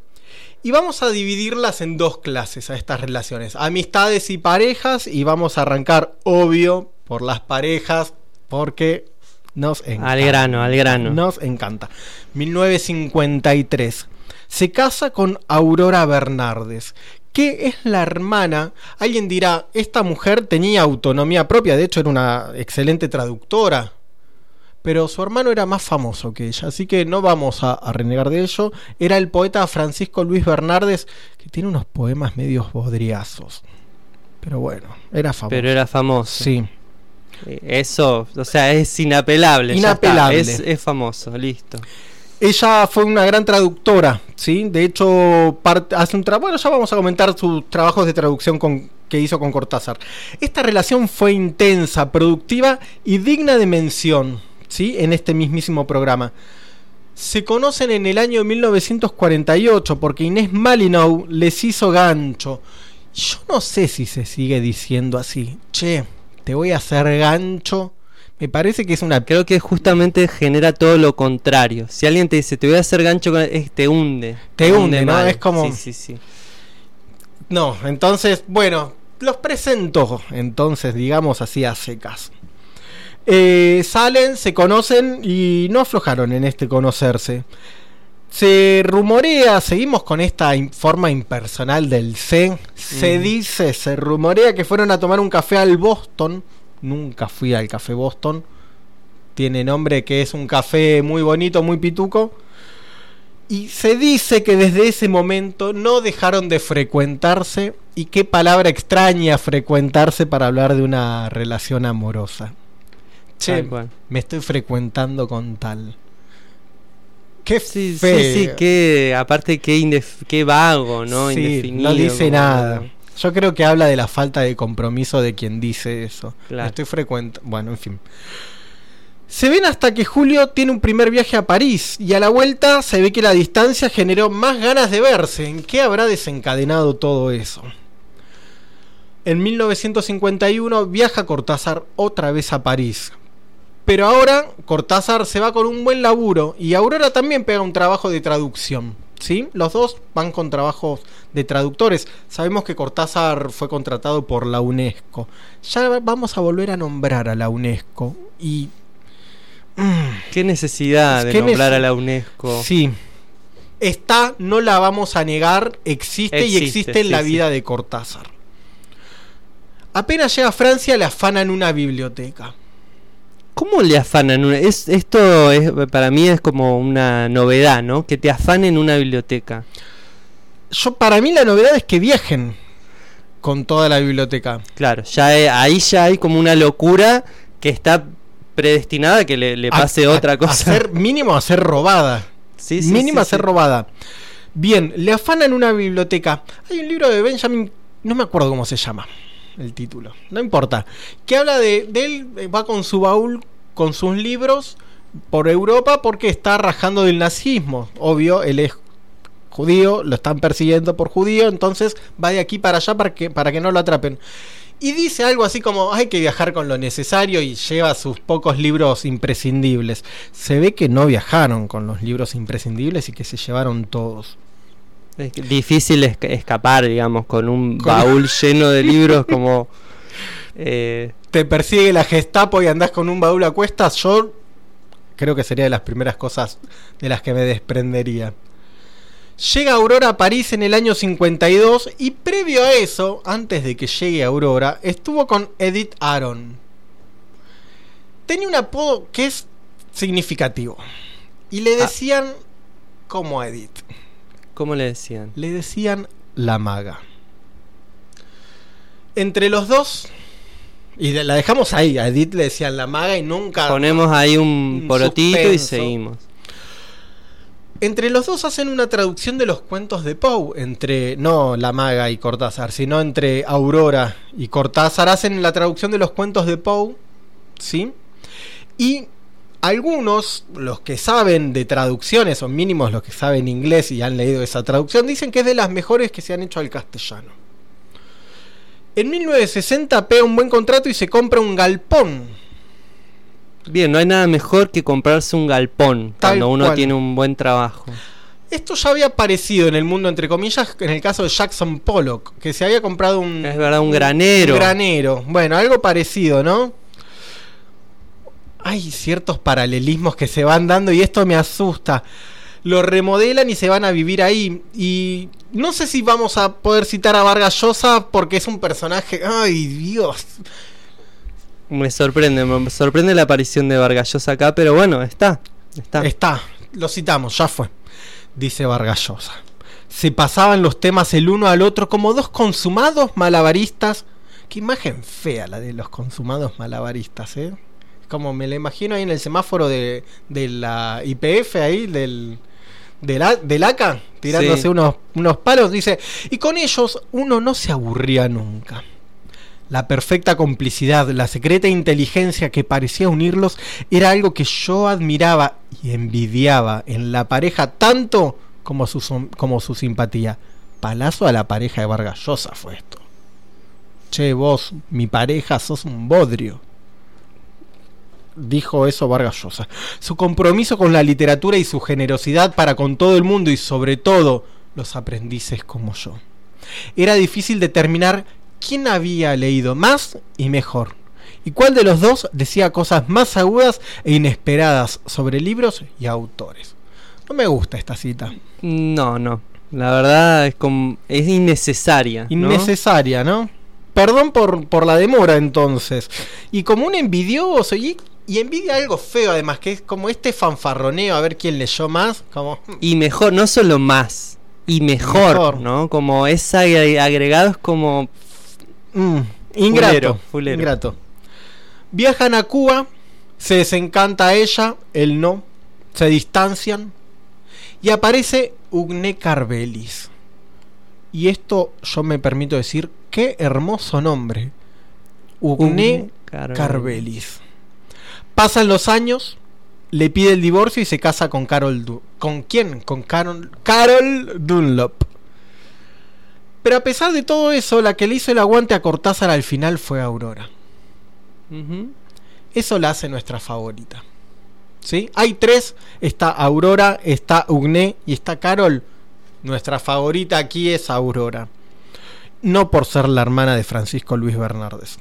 Y vamos a dividirlas en dos clases a estas relaciones, amistades y parejas, y vamos a arrancar, obvio, por las parejas, porque nos encanta. Al grano, al grano. Nos encanta. 1953. Se casa con Aurora Bernardes, que es la hermana. Alguien dirá, esta mujer tenía autonomía propia, de hecho era una excelente traductora. pero su hermano era más famoso que ella, así que no vamos a, a renegar de ello. Era el poeta Francisco Luis Bernardes, que tiene unos poemas medios bodriazos. Pero bueno, era famoso. Pero era famoso. Sí. Eh, Eso, o sea, es inapelable. Inapelable. Es, es famoso, listo. Ella fue una gran traductora, ¿sí? De hecho, hace un trabajo. Bueno, ya vamos a comentar sus trabajos de traducción con- que hizo con Cortázar. Esta relación fue intensa, productiva y digna de mención, ¿sí? En este mismísimo programa. Se conocen en el año 1948 porque Inés Malinow les hizo gancho. Yo no sé si se sigue diciendo así. Che, te voy a hacer gancho. Me parece que es una Creo que justamente genera todo lo contrario. Si alguien te dice, te voy a hacer gancho, con es- te hunde. Te hunde, ¿no? mal. Es como- Sí, sí, sí. No, entonces, bueno, los presento, entonces, digamos así a secas. Eh, salen, se conocen y no aflojaron en este conocerse. Se rumorea, seguimos con esta forma impersonal del C. Se Mm. dice, se rumorea que fueron a tomar un café al Boston. Nunca fui al café Boston. Tiene nombre que es un café muy bonito, muy pituco. Y se dice que desde ese momento no dejaron de frecuentarse. Y qué palabra extraña frecuentarse para hablar de una relación amorosa. Che, me estoy frecuentando con tal. Qué Sí, sí, feo. sí, que aparte qué, vago, ¿no? Sí, Indefinido. no dice como- nada. Yo creo que habla de la falta de compromiso de quien dice eso. Claro. Estoy frecuente. Bueno, en fin. Se ven hasta que Julio tiene un primer viaje a París y a la vuelta se ve que la distancia generó más ganas de verse. ¿En qué habrá desencadenado todo eso? En 1951 viaja Cortázar otra vez a París. Pero ahora Cortázar se va con un buen laburo y Aurora también pega un trabajo de traducción. ¿Sí? Los dos van con trabajos de traductores. Sabemos que Cortázar fue contratado por la UNESCO. Ya vamos a volver a nombrar a la UNESCO. Y. Qué necesidad de ¿Qué nombrar nece- a la UNESCO. Sí. Está, no la vamos a negar, existe, y Existe, en la sí. vida de Cortázar. Apenas llega a Francia, le afanan una biblioteca. ¿Cómo le afanan? una- Es, esto es, para mí es como una novedad, ¿no? Que te afanen una biblioteca. Yo, para mí, la novedad es que viajen con toda la biblioteca. Claro, ya he- ahí ya hay como una locura que está predestinada a que le, le A- pase a- otra a cosa. ser- mínimo a ser robada. Sí, sí, mínimo sí, a ser robada. Bien, le afanan una biblioteca. Hay un libro de Benjamin, no me acuerdo cómo se llama el título, no importa, que habla de, de él, eh, va con su baúl, con sus libros por Europa porque está rajando del nazismo. Obvio, él es judío, lo están persiguiendo por judío, entonces va de aquí para allá para que, para que no lo atrapen. Y dice algo así como hay que viajar con lo necesario y lleva sus pocos libros imprescindibles. Se ve que no viajaron con los libros imprescindibles y que se llevaron todos. Es difícil es- escapar, digamos, con un Con- baúl lleno de libros como... eh, Te persigue la Gestapo y andás con un baúl a cuestas, yo creo que sería de las primeras cosas de las que me desprendería. Llega Aurora a París en el año 52 y previo a eso, antes de que llegue Aurora, estuvo con Edith Aron. Tenía un apodo que es significativo. Y le decían como Edith. ¿Cómo le decían? Le decían la maga. Entre los dos, y la dejamos ahí, a Edith le decían la maga y nunca... Ponemos ahí un un porotito y seguimos. Entre los dos hacen una traducción de los cuentos de Poe, entre no la maga y Cortázar, sino entre Aurora y Cortázar hacen la traducción de los cuentos de Poe, ¿sí? Y algunos, los que saben de traducciones, o mínimos los que saben inglés y han leído esa traducción, dicen que es de las mejores que se han hecho al castellano. En 1960 pega un buen contrato y se compra un galpón Bien, no hay nada mejor que comprarse un galpón Tal cuando uno cual. tiene un buen trabajo. Esto ya había aparecido en el mundo, entre comillas, en el caso de Jackson Pollock, que se había comprado un. Es verdad, un granero. Un granero. Bueno, algo parecido, ¿no? Hay ciertos paralelismos que se van dando y esto me asusta. Lo remodelan y se van a vivir ahí. Y no sé si vamos a poder citar a Vargas Llosa porque es un personaje. ¡Ay, Dios! Me sorprende, me sorprende la aparición de Vargallosa acá, pero bueno, está. Está. Está, lo citamos, ya fue. Dice Vargallosa. Se pasaban los temas el uno al otro como dos consumados malabaristas. Qué imagen fea la de los consumados malabaristas, ¿eh? Como me la imagino ahí en el semáforo de, de la IPF, ahí, del, del, del ACA, tirándose Sí. unos, unos palos. Dice, y con ellos uno no se aburría nunca. La perfecta complicidad, la secreta inteligencia que parecía unirlos era algo que yo admiraba y envidiaba en la pareja tanto como su, como su simpatía. Palazo a la pareja de Vargas Llosa fue esto. Che, vos, mi pareja, sos un bodrio. Dijo eso Vargas Llosa. Su compromiso con la literatura y su generosidad para con todo el mundo y sobre todo los aprendices como yo. Era difícil determinar quién había leído más y mejor. Y cuál de los dos decía cosas más agudas e inesperadas sobre libros y autores. No me gusta esta cita. No, no. La verdad es como es innecesaria. ¿no? Innecesaria, ¿no? Perdón por, por la demora entonces. Y como un envidioso, y, y envidia algo feo además, que es como este fanfarroneo a ver quién leyó más. Como, Y mejor, no solo más, y mejor, Mejor. ¿no? Como es como Mm, ingrato. Fulero, fulero. ingrato. Viajan a Cuba, se desencanta ella, él no, se distancian y aparece Ugne Carvelis. Y esto yo me permito decir, qué hermoso nombre. Ugne Ugne Carvelis. Carvelis. Pasan los años, le pide el divorcio y se casa con Carol Du- ¿Con quién? Con Carol, Carol Dunlop. Pero a pesar de todo eso, la que le hizo el aguante a Cortázar al final fue Aurora. Eso la hace nuestra favorita. ¿Sí? Hay tres. Está Aurora, está Ugné y está Carol. Nuestra favorita aquí es Aurora. No por ser la hermana de Francisco Luis Bernardes.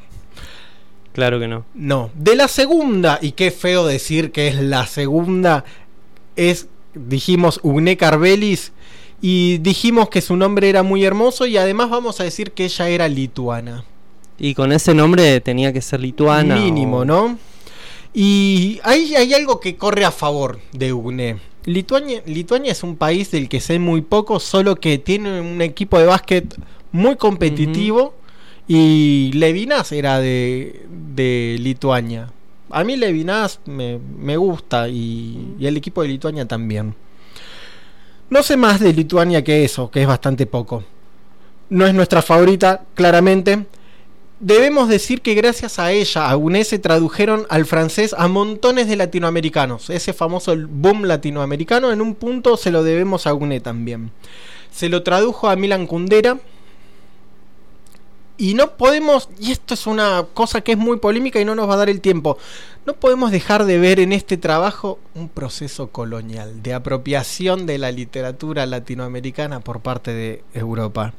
Claro que no. No. De la segunda, y qué feo decir que es la segunda, es, dijimos, Ugné Carvelis. Y dijimos que su nombre era muy hermoso y además vamos a decir que ella era lituana. Y con ese nombre tenía que ser lituana. Mínimo, o- ¿no? Y hay, hay algo que corre a favor de Ugné. Lituania, Lituania es un país del que sé muy poco, solo que tiene un equipo de básquet muy competitivo. Y Levinas era de, de Lituania. A mí Levinas me, me gusta y, y el equipo de Lituania también. No sé más de Lituania que eso, que es bastante poco. No es nuestra favorita, claramente. Debemos decir que gracias a ella, a UNE, se tradujeron al francés a montones de latinoamericanos. Ese famoso boom latinoamericano, en un punto se lo debemos a UNE también. Se lo tradujo a Milan Kundera. Y no podemos, y esto es una cosa que es muy polémica y no nos va a dar el tiempo, no podemos dejar de ver en este trabajo un proceso colonial de apropiación de la literatura latinoamericana por parte de Europa.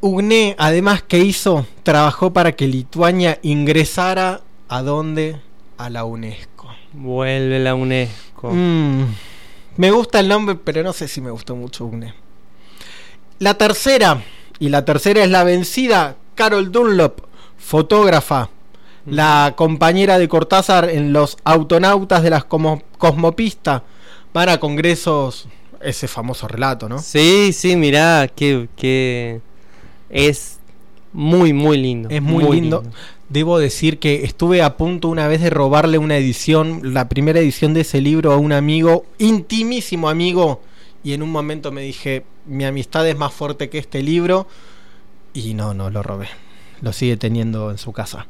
Ugné, además que hizo, trabajó para que Lituania ingresara a dónde? A la UNESCO. Vuelve la UNESCO. Mm, me gusta el nombre, pero no sé si me gustó mucho Ugné. La tercera, y la tercera es la vencida, Carol Dunlop, fotógrafa, la compañera de Cortázar en los autonautas de las como- Cosmopista, van a congresos, ese famoso relato, ¿no? Sí, sí, mirá, que, que es muy, muy lindo. Es muy, lindo. Debo decir que estuve a punto una vez de robarle una edición, la primera edición de ese libro a un amigo, intimísimo amigo, y en un momento me dije, mi amistad es más fuerte que este libro, y no, no lo robé. Lo sigue teniendo en su casa.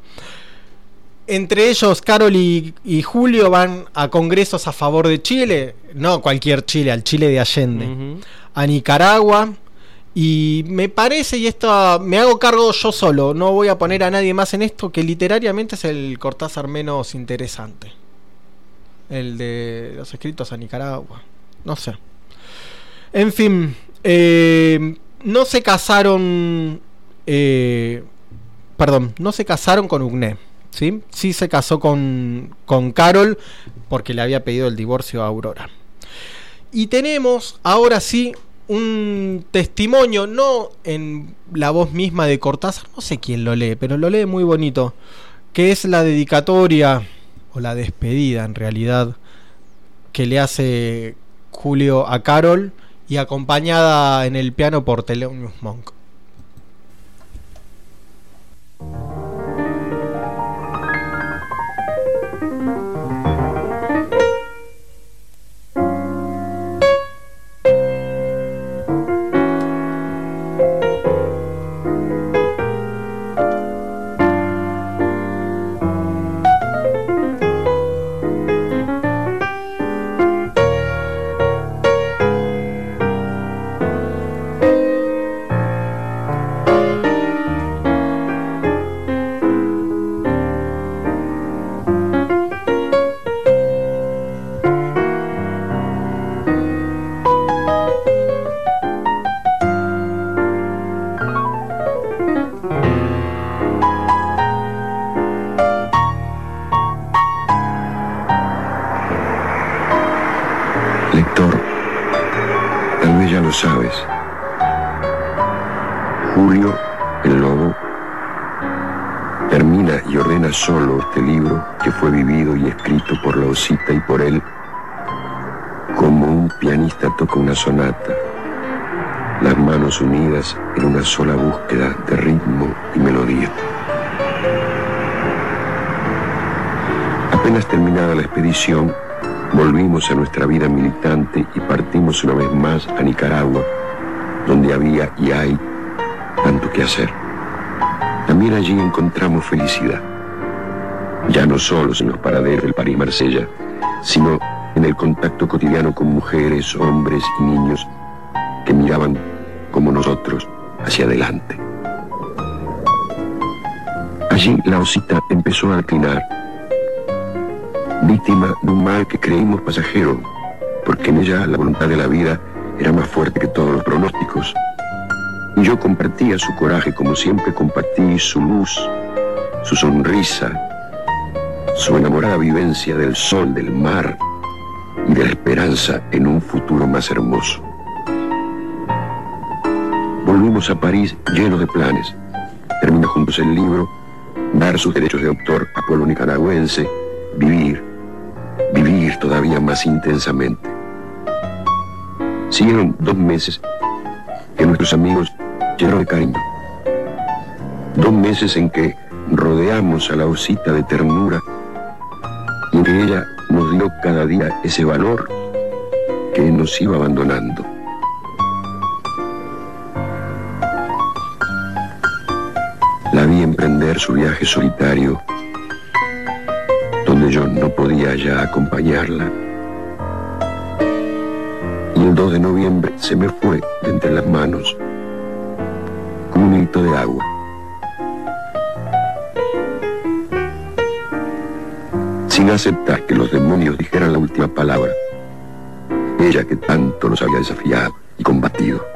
Entre ellos, Carol y, y Julio van a congresos a favor de Chile, no cualquier Chile, al Chile de Allende, a Nicaragua, y me parece, y esto me hago cargo yo solo, no voy a poner a nadie más en esto, que literariamente es el Cortázar menos interesante. El de los escritos a Nicaragua. No sé. En fin, eh, no se casaron. eh, perdón, no se casaron con Ugné. ¿sí? sí se casó con, con Carol porque le había pedido el divorcio a Aurora. Y tenemos ahora sí un testimonio, no en la voz misma de Cortázar, no sé quién lo lee, pero lo lee muy bonito. que es la dedicatoria o la despedida en realidad que le hace Julio a Carol y acompañada en el piano por Thelonious Monk. Sola búsqueda de ritmo y melodía. Apenas terminada la expedición, volvimos a nuestra vida militante y partimos una vez más a Nicaragua, donde había y hay tanto que hacer. También allí encontramos felicidad, ya no solo en los paraderos del París-Marsella, sino en el contacto cotidiano con mujeres, hombres y niños que miraban como nosotros hacia adelante. Allí la osita empezó a declinar víctima de un mal que creímos pasajero, porque en ella la voluntad de la vida era más fuerte que todos los pronósticos. Y yo compartía su coraje como siempre compartí su luz, su sonrisa, su enamorada vivencia del sol, del mar y de la esperanza en un futuro más hermoso. A París llenos de planes. Termina juntos el libro, dar sus derechos de autor a pueblo nicaragüense, vivir, vivir todavía más intensamente. Siguieron dos meses que nuestros amigos llenaron de cariño. Dos meses en que rodeamos a la osita de ternura y que ella nos dio cada día ese valor que nos iba abandonando. Su viaje solitario donde yo no podía ya acompañarla. Y el 2 de noviembre se me fue de entre las manos como un hito de agua. Sin aceptar que los demonios dijeran la última palabra. Ella que tanto nos había desafiado y combatido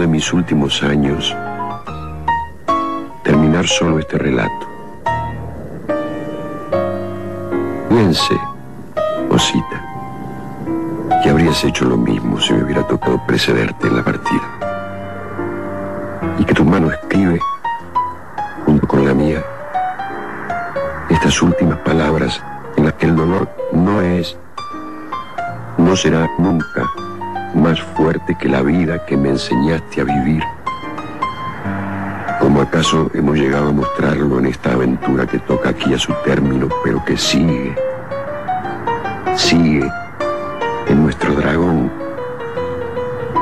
de mis últimos años, terminar solo este relato. Piense, osita, que habrías hecho lo mismo si me hubiera tocado precederte en la partida. Y que tu mano escribe, junto con la mía, estas últimas palabras en las que el dolor no es no será nunca más fuerte que la vida que me enseñaste a vivir. ¿Cómo acaso hemos llegado a mostrarlo en esta aventura que toca aquí a su término, pero que sigue, sigue en nuestro dragón,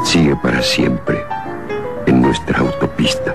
sigue para siempre en nuestra autopista?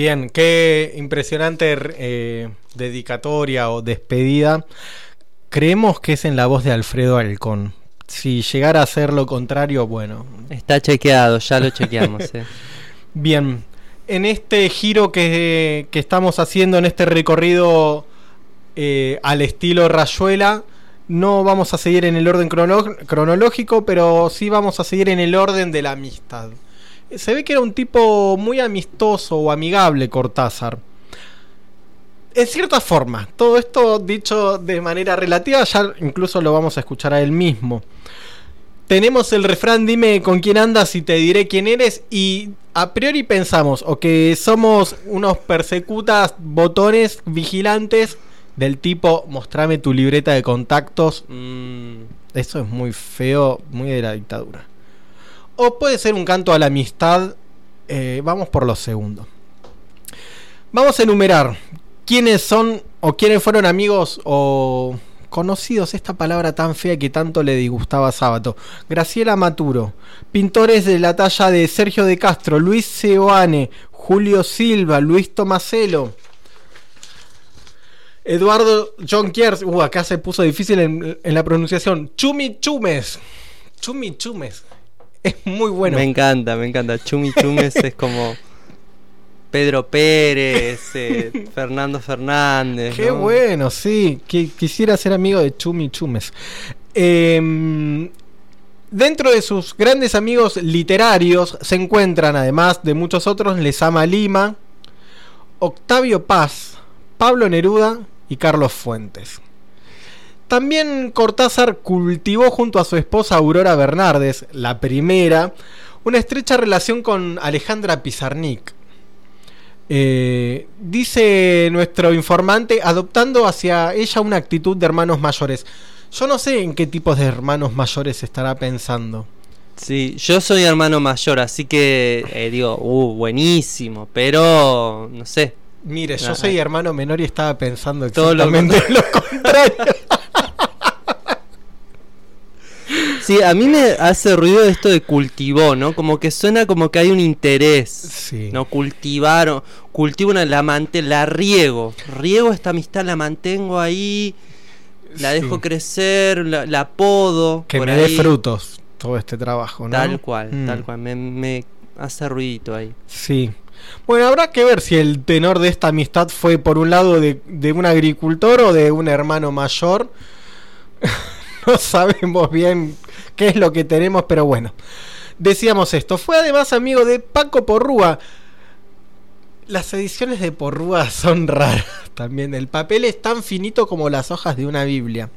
Bien, qué impresionante eh, dedicatoria o despedida. Creemos que es en la voz de Alfredo Alcón. Si llegara a ser lo contrario, bueno. Está chequeado, ya lo chequeamos. eh. Bien, en este giro que, que estamos haciendo, en este recorrido eh, al estilo Rayuela, no vamos a seguir en el orden crono- cronológico, pero sí vamos a seguir en el orden de la amistad. Se ve que era un tipo muy amistoso o amigable Cortázar. En cierta forma, todo esto dicho de manera relativa, ya incluso lo vamos a escuchar a él mismo. Tenemos el refrán dime con quién andas y te diré quién eres y a priori pensamos o que somos unos persecutas botones vigilantes del tipo mostrame tu libreta de contactos. Mm, eso es muy feo, muy de la dictadura. O puede ser un canto a la amistad. eh, vamos por lo segundo. Vamos a enumerar quiénes son o quiénes fueron amigos o conocidos, esta palabra tan fea que tanto le disgustaba a. Graciela Maturo, pintores de la talla de Sergio de Castro, Luis Seoane, Julio Silva, Luis Tomaselo. Eduardo John Kiers, uh, acá se puso difícil en, en la pronunciación. Chumi Chumes. Chumi Chumes. Es muy bueno. Me encanta, me encanta. Chumi Chumes es como Pedro Pérez, eh, Fernando Fernández. Qué ¿no? bueno, sí. Qui- quisiera ser amigo de Chumi Chumes. Em, dentro de sus grandes amigos literarios se encuentran, además de muchos otros, Lesama Lima, Octavio Paz, Pablo Neruda y Carlos Fuentes. También Cortázar cultivó junto a su esposa Aurora Bernardes, la primera, una estrecha relación con Alejandra Pizarnik. Eh, dice nuestro informante, adoptando hacia ella una actitud de hermanos mayores. Yo no sé en qué tipos de hermanos mayores estará pensando. Sí, yo soy hermano mayor, así que eh, digo, uh, buenísimo, pero no sé. Mire, yo Ah, soy ah. hermano menor y estaba pensando Todo lo exactamente lo contrario. Sí, a mí me hace ruido esto de cultivó, ¿no? Como que suena como que hay un interés. No cultivar, cultivo una, la mante, la riego. Riego esta amistad, la mantengo ahí, la Sí. dejo crecer, la, la podo. Que por me dé frutos todo este trabajo, ¿no? Tal cual, Mm. tal cual. Me, me hace ruidito ahí. Sí. Bueno, habrá que ver si el tenor de esta amistad fue por un lado de, de un agricultor o de un hermano mayor. no sabemos bien qué es lo que tenemos, pero bueno. Decíamos esto. Fue además amigo de Paco Porrúa. Las ediciones de Porrúa son raras también. El papel es tan finito como las hojas de una Biblia.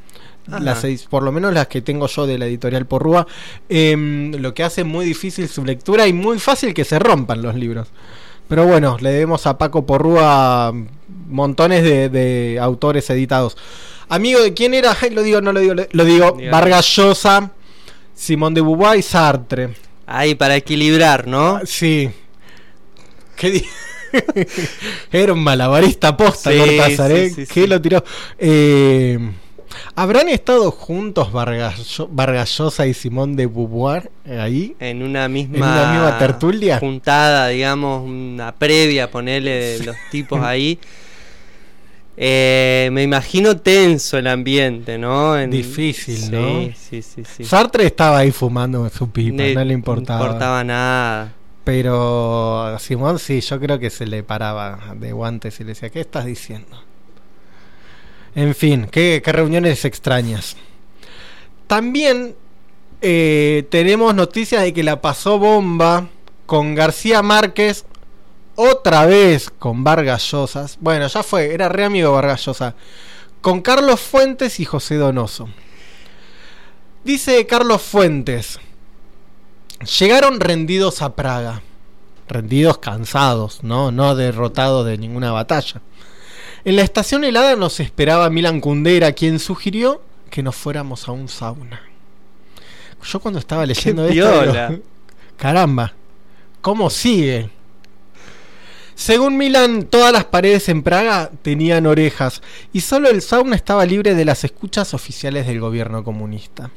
Las por lo menos las que tengo yo de la editorial Porrúa, em, lo que hace muy difícil su lectura y muy fácil que se rompan los libros. Pero bueno, le debemos a Paco Porrúa montones de, de autores editados. Amigo de quién era, lo digo, no lo digo, lo digo. Vargas Llosa, Simón de Beauvoir y Sartre. Ahí, para equilibrar, ¿no? Sí. ¿Qué Era un malabarista posta Sí, Cortázar, ¿eh? sí, ¿Qué sí. lo tiró? Eh, ¿Habrán estado juntos Vargas, Vargas Llosa y Simón de Beauvoir eh, ahí? En una misma, ¿En una misma tertulia? juntada, digamos, una previa, ponerle de los tipos ahí. Eh, me imagino tenso el ambiente, ¿no? En- Difícil, ¿no? Sí, sí, sí. Sartre estaba ahí fumando su pipa, no le importaba. No importaba nada. Pero Simón sí, yo creo que se le paraba de guantes y le decía, ¿qué estás diciendo? En fin, qué, qué reuniones extrañas. También eh, tenemos noticias de que la pasó bomba con García Márquez, otra vez con Vargas Llosa. Bueno, ya fue, era re amigo Vargas Llosa. Con Carlos Fuentes y José Donoso. Dice Carlos Fuentes. Llegaron rendidos a Praga. Rendidos, cansados, ¿no? No derrotados de ninguna batalla. En la estación helada nos esperaba Milan Kundera, quien sugirió que nos fuéramos a un sauna. Yo cuando estaba leyendo esto, digo, caramba, ¿cómo sigue? Según Milan, todas las paredes en Praga tenían orejas y solo el sauna estaba libre de las escuchas oficiales del gobierno comunista.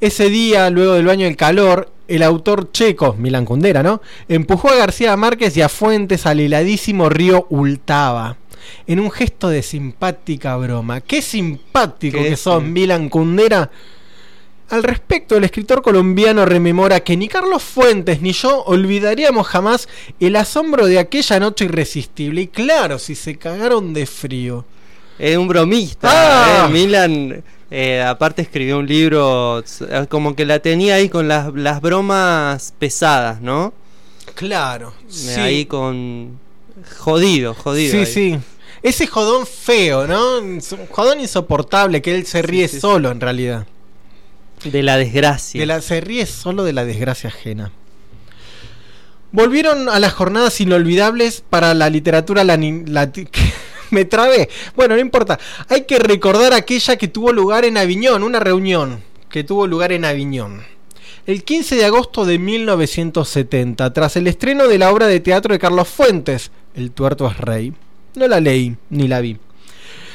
Ese día, luego del baño del calor, el autor checo, Milan Kundera, ¿no? Empujó a García Márquez y a Fuentes al heladísimo río Ultava. En un gesto de simpática broma. ¡Qué simpático Qué que sos, Milan Kundera! Al respecto, el escritor colombiano rememora que ni Carlos Fuentes ni yo olvidaríamos jamás el asombro de aquella noche irresistible. Y claro, si se cagaron de frío. Es un bromista. Ah. eh, Milan, eh, aparte escribió un libro, eh, como que la tenía ahí con las, las bromas pesadas, ¿no? Claro. Eh, sí. Ahí con... Jodido, jodido. Sí, ahí. sí. Ese jodón feo, ¿no? Un Jodón insoportable que él se ríe sí, sí. solo en realidad. De la desgracia. De la, se ríe solo de la desgracia ajena. Volvieron a las jornadas inolvidables para la literatura lati- Me trabé. Bueno, no importa. Hay que recordar aquella que tuvo lugar en Aviñón, una reunión que tuvo lugar en Aviñón. El 15 de agosto de 1970, tras el estreno de la obra de teatro de Carlos Fuentes, El tuerto es rey. No la leí, ni la vi.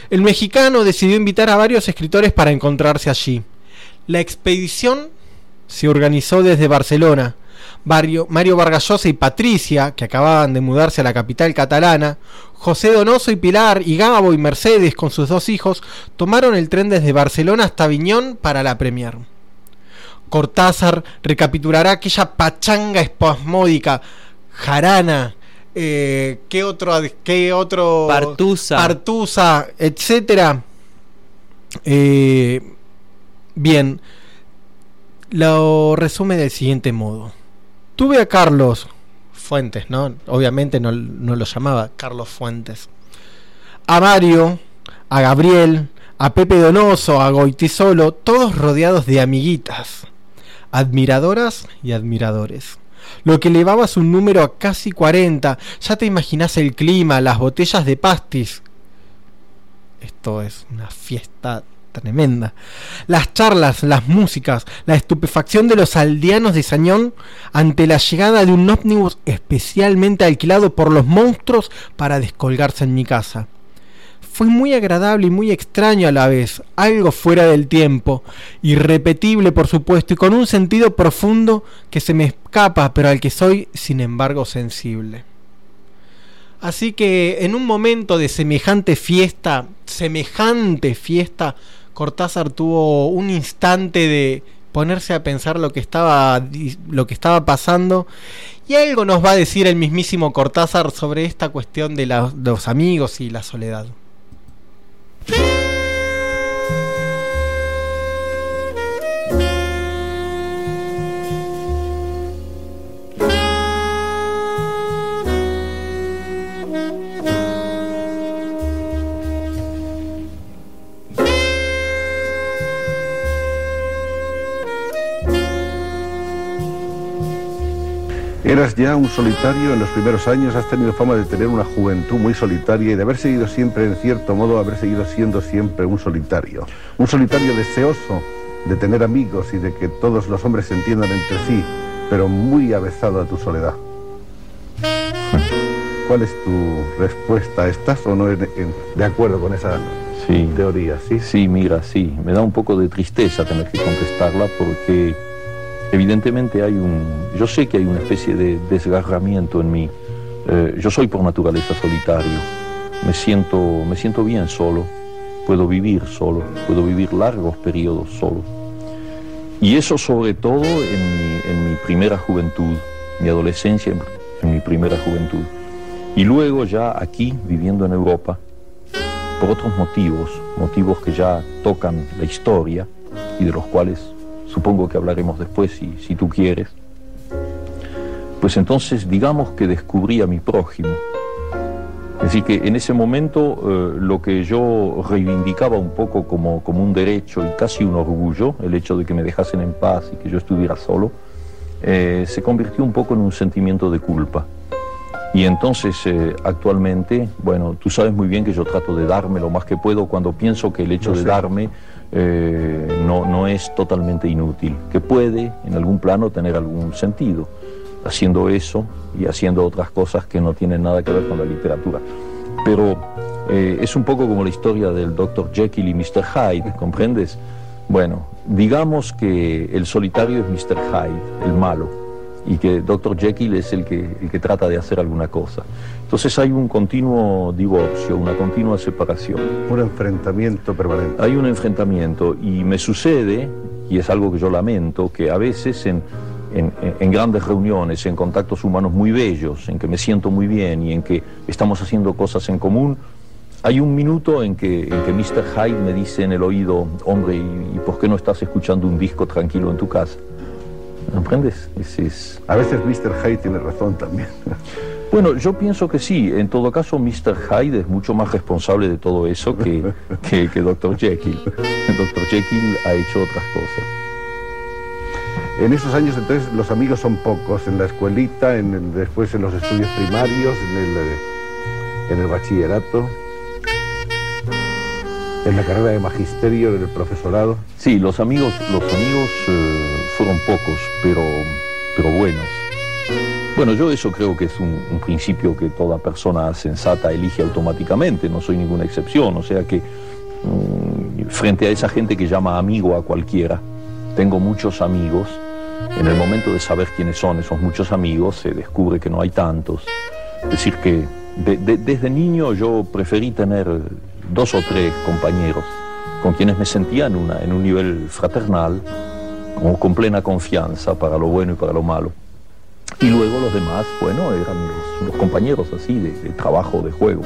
El mexicano decidió invitar a varios escritores para encontrarse allí. La expedición se organizó desde Barcelona. Mario, Mario Vargas Llosa y Patricia, que acababan de mudarse a la capital catalana, José Donoso y Pilar, y Gabo y Mercedes con sus dos hijos, tomaron el tren desde Barcelona hasta Aviñón para la premier. Cortázar recapitulará aquella pachanga espasmódica, jarana, eh, ¿qué otro, qué otro Partusa. Partusa, etcétera. Eh, bien, lo resume del siguiente modo. Tuve a Carlos Fuentes, ¿no? Obviamente no, no lo llamaba Carlos Fuentes. A Mario, a Gabriel, a Pepe Donoso, a Goitisolo, todos rodeados de amiguitas, admiradoras y admiradores. Lo que elevaba su número a casi 40. Ya te imaginas el clima, las botellas de pastis. Esto es una fiesta tremenda. Las charlas, las músicas, la estupefacción de los aldeanos de Sañón ante la llegada de un ómnibus especialmente alquilado por los monstruos para descolgarse en mi casa. Fue muy agradable y muy extraño a la vez, algo fuera del tiempo, irrepetible por supuesto y con un sentido profundo que se me escapa pero al que soy sin embargo sensible. Así que en un momento de semejante fiesta, semejante fiesta, Cortázar tuvo un instante de ponerse a pensar lo que estaba lo que estaba pasando y algo nos va a decir el mismísimo Cortázar sobre esta cuestión de, de los amigos y la soledad. Eras ya un solitario en los primeros años, has tenido fama de tener una juventud muy solitaria y de haber seguido siempre, en cierto modo, haber seguido siendo siempre un solitario. Un solitario deseoso de tener amigos y de que todos los hombres se entiendan entre sí, pero muy avezado a tu soledad. ¿Cuál es tu respuesta? ¿Estás o no en- en- de acuerdo con esa Sí. teoría? ¿sí? Sí, mira, sí. Me da un poco de tristeza tener que contestarla porque evidentemente hay un... Yo sé que hay una especie de desgarramiento en mí. Eh, yo soy por naturaleza solitario. Me siento, me siento bien solo. Puedo vivir solo. Puedo vivir largos periodos solo. Y eso sobre todo en mi, en mi primera juventud, mi adolescencia, en, mi primera juventud. Y luego ya aquí, viviendo en Europa, por otros motivos, motivos que ya tocan la historia y de los cuales supongo que hablaremos después si, si tú quieres, pues entonces digamos que descubrí a mi prójimo. Es decir, que en ese momento eh, lo que yo reivindicaba un poco como, como un derecho y casi un orgullo, el hecho de que me dejasen en paz y que yo estuviera solo, eh, se convirtió un poco en un sentimiento de culpa. Y entonces eh, actualmente, bueno, tú sabes muy bien que yo trato de darme lo más que puedo cuando pienso que el hecho de sé. darme eh, no, no es totalmente inútil, que puede en algún plano tener algún sentido, haciendo eso y haciendo otras cosas que no tienen nada que ver con la literatura. Pero eh, es un poco como la historia del Dr. Jekyll y Mr. Hyde, ¿comprendes? Bueno, digamos que el solitario es Mr. Hyde, el malo, y que Dr. Jekyll es el que, el que trata de hacer alguna cosa. Entonces hay un continuo divorcio, una continua separación. Un enfrentamiento permanente. Hay un enfrentamiento y me sucede, y es algo que yo lamento, que a veces en, en, en, grandes reuniones, en contactos humanos muy bellos, en que me siento muy bien y en que estamos haciendo cosas en común, hay un minuto en que, en que Mr. Hyde me dice en el oído, hombre, ¿y, por qué no estás escuchando un disco tranquilo en tu casa? ¿Comprendes? Es, es... A veces Mr. Hyde tiene razón también. Bueno, yo pienso que sí. En todo caso, Mr. Hyde es mucho más responsable de todo eso que, que, que Dr. Jekyll. Dr. Jekyll ha hecho otras cosas. En esos años entonces los amigos son pocos, en la escuelita, en el, después en los estudios primarios, en el, eh, en el bachillerato, en la carrera de magisterio, en el profesorado. Sí, los amigos, los amigos eh, fueron pocos, pero, pero buenos. Bueno, yo eso creo que es un, principio que toda persona sensata elige automáticamente, no soy ninguna excepción, o sea que mmm, frente a esa gente que llama amigo a cualquiera, tengo muchos amigos, en el momento de saber quiénes son esos muchos amigos, se descubre que no hay tantos. Es decir, que de, de, desde niño yo preferí tener dos o tres compañeros con quienes me sentía en, una, en un nivel fraternal, como con plena confianza para lo bueno y para lo malo. Y luego los demás, bueno, eran los, los compañeros así de, de, trabajo, de juego.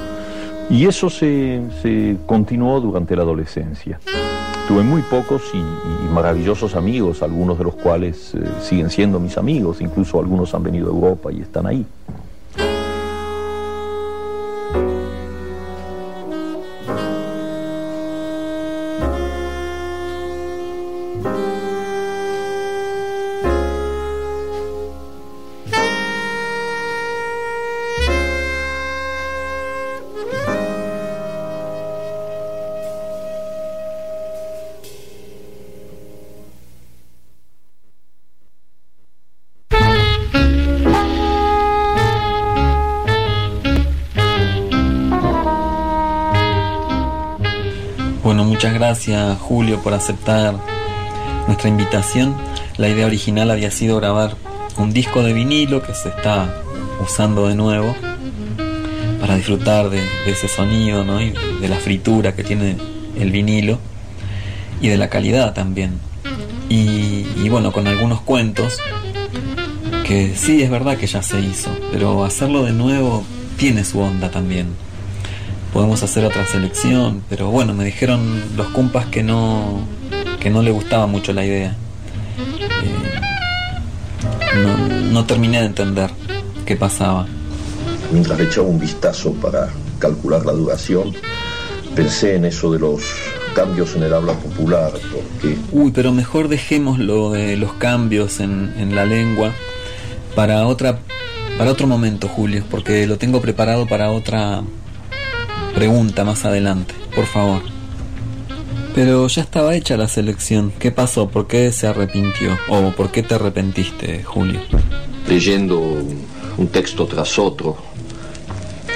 Y eso se, se, continuó durante la adolescencia. Tuve muy pocos y, y maravillosos amigos, algunos de los cuales eh, siguen siendo mis amigos, incluso algunos han venido a Europa y están ahí. Gracias Julio por aceptar nuestra invitación. La idea original había sido grabar un disco de vinilo que se está usando de nuevo para disfrutar de, ese sonido y de la fritura que tiene el vinilo y de la calidad también. Y bueno, con algunos cuentos que sí es verdad que ya se hizo, pero hacerlo de nuevo tiene su onda también podemos hacer otra selección, pero bueno, me dijeron los cumpas que no, que no le gustaba mucho la idea. Eh, no, no, terminé de entender qué pasaba. Mientras le echaba un vistazo para calcular la duración, pensé en eso de los cambios en el habla popular, porque... Uy, pero mejor dejemos lo de los cambios en, en la lengua para otra para otro momento, Julio, porque lo tengo preparado para otra pregunta más adelante, por favor. Pero ya estaba hecha la selección. ¿Qué pasó? ¿Por qué se arrepintió? ¿O por qué te arrepentiste, Julio? Leyendo un texto tras otro,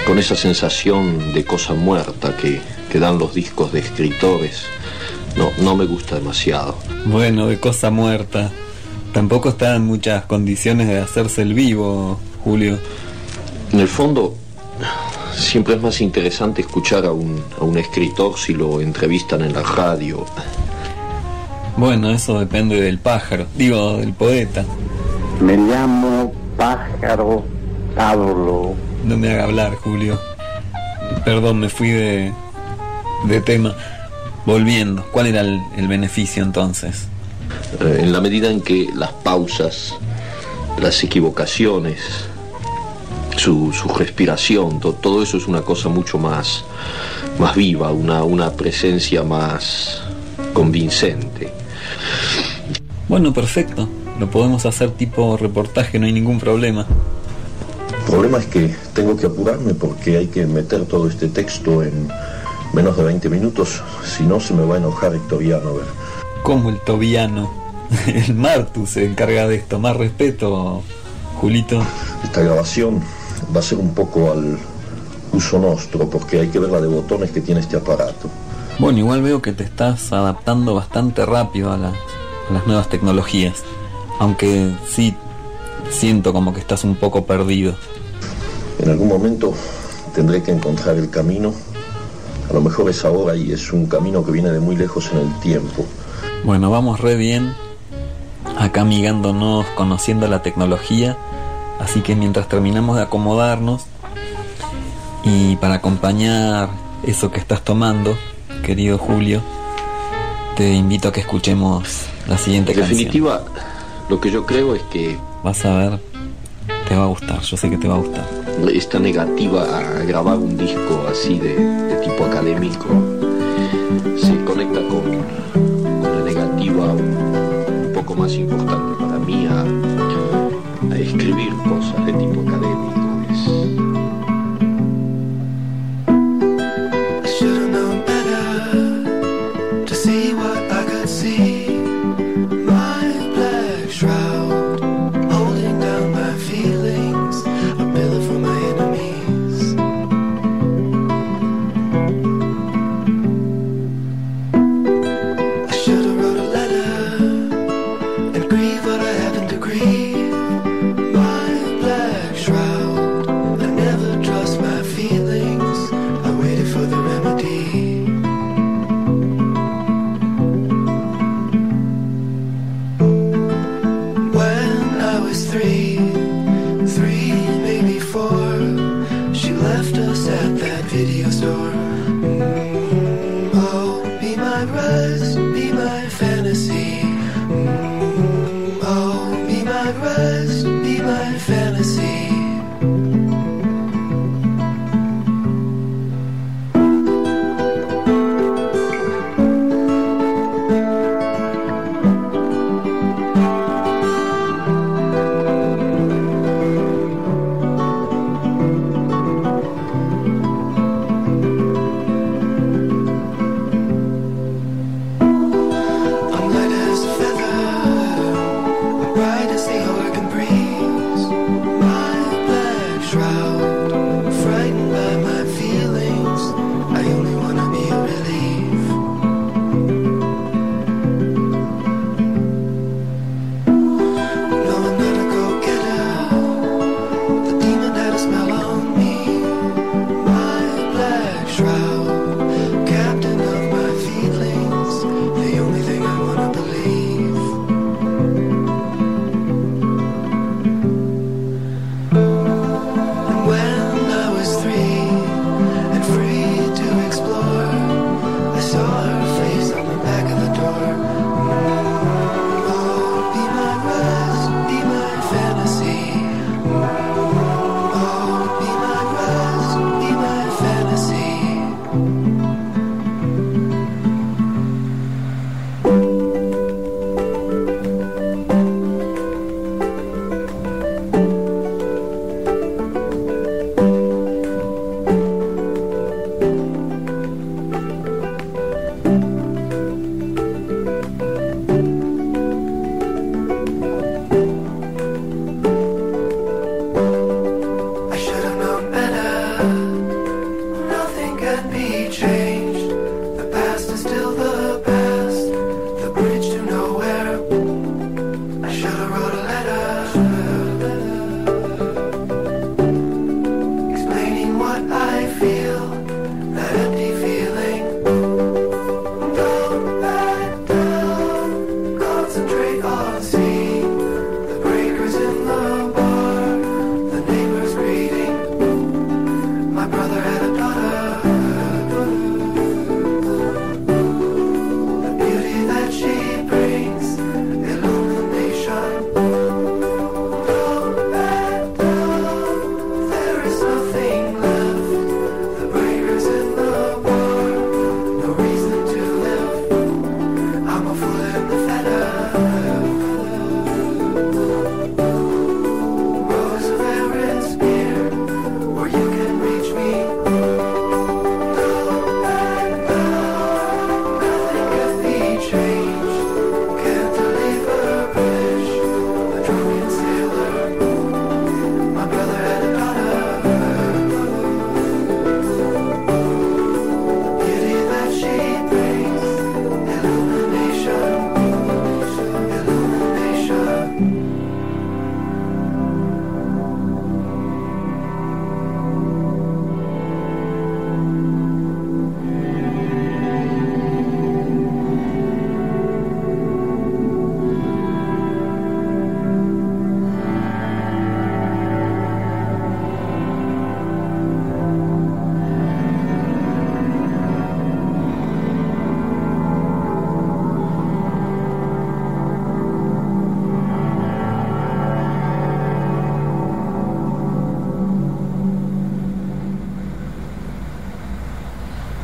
con esa sensación de cosa muerta que, que dan los discos de escritores, no, no me gusta demasiado. Bueno, de cosa muerta. Tampoco está en muchas condiciones de hacerse el vivo, Julio. En el fondo, siempre es más interesante escuchar a un, a un, escritor si lo entrevistan en la radio. Bueno, eso depende del pájaro, digo, del poeta. Me llamo Pájaro Pablo. No me haga hablar, Julio. Perdón, me fui de, de tema. Volviendo, ¿cuál era el, el beneficio entonces? Eh, en la medida en que las pausas, las equivocaciones, su, su respiración, to, todo eso es una cosa mucho más, más viva, una, una presencia más convincente. Bueno, perfecto. Lo podemos hacer tipo reportaje, no hay ningún problema. El problema es que tengo que apurarme porque hay que meter todo este texto en menos de 20 minutos, si no se me va a enojar Hectoriano. A ver. ¿Cómo el Tobiano? El Martu se encarga de esto. Más respeto, Julito. Esta grabación va a ser un poco al uso nostro, porque hay que ver la de botones que tiene este aparato. Bueno, igual veo que te estás adaptando bastante rápido a, la- a las nuevas tecnologías. Aunque sí siento como que estás un poco perdido. En algún momento tendré que encontrar el camino. A lo mejor es ahora y es un camino que viene de muy lejos en el tiempo. Bueno, vamos re bien. Acá amigándonos, conociendo la tecnología. Así que mientras terminamos de acomodarnos y para acompañar eso que estás tomando, querido Julio, te invito a que escuchemos la siguiente En canción. definitiva, lo que yo creo es que Vas a ver, te va a gustar, yo sé que te va a gustar. esta negativa a grabar un disco así de, de tipo académico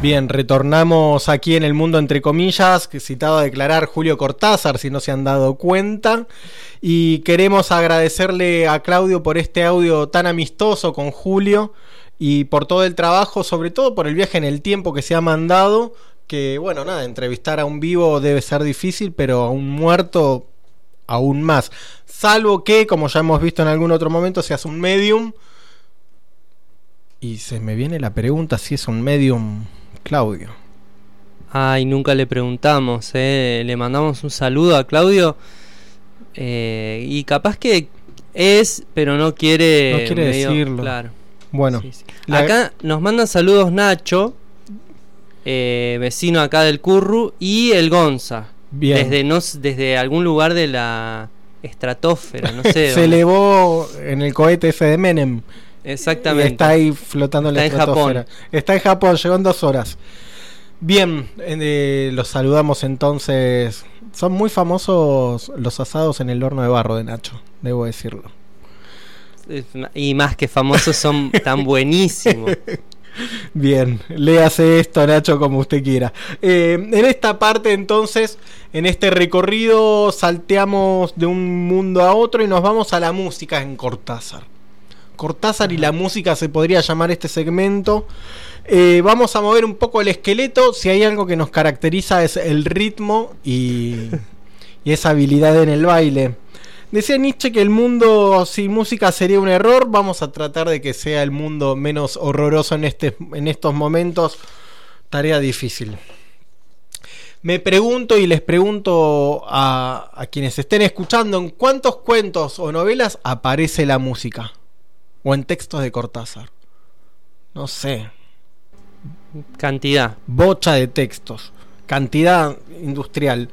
Bien, retornamos aquí en el mundo entre comillas, que citado a declarar Julio Cortázar, si no se han dado cuenta. Y queremos agradecerle a Claudio por este audio tan amistoso con Julio y por todo el trabajo, sobre todo por el viaje en el tiempo que se ha mandado. Que bueno, nada, entrevistar a un vivo debe ser difícil, pero a un muerto aún más. Salvo que, como ya hemos visto en algún otro momento, seas un medium. Y se me viene la pregunta si es un medium Claudio. Ay, nunca le preguntamos, ¿eh? le mandamos un saludo a Claudio. eh, y capaz que es, pero no quiere, No quiere medio- decirlo. Claro. Bueno, Sí, sí. la- Acá nos mandan saludos Nacho, eh, vecino acá del Curru, y el Gonza. Bien. Desde, no, desde algún lugar de la estratosfera, no sé. se elevó en el cohete ese de Menem. Exactamente. Y está ahí flotando en la Está en estratosfera. Japón. Está en Japón, llegó en dos horas. Bien, eh, los saludamos entonces. Son muy famosos los asados en el horno de barro de Nacho, debo decirlo. Y más que famosos son tan buenísimos. Bien, léase esto, Nacho, como usted quiera. Eh, en esta parte, entonces, en este recorrido, salteamos de un mundo a otro y nos vamos a la música en Cortázar. Cortázar y la música se podría llamar este segmento. Eh, vamos a mover un poco el esqueleto. Si hay algo que nos caracteriza es el ritmo y, y esa habilidad en el baile. Decía Nietzsche que el mundo sin música sería un error. Vamos a tratar de que sea el mundo menos horroroso en, este, en estos momentos. Tarea difícil. Me pregunto y les pregunto a, a quienes estén escuchando, ¿en cuántos cuentos o novelas aparece la música? O en textos de Cortázar. No sé. Cantidad. Bocha de textos. Cantidad industrial.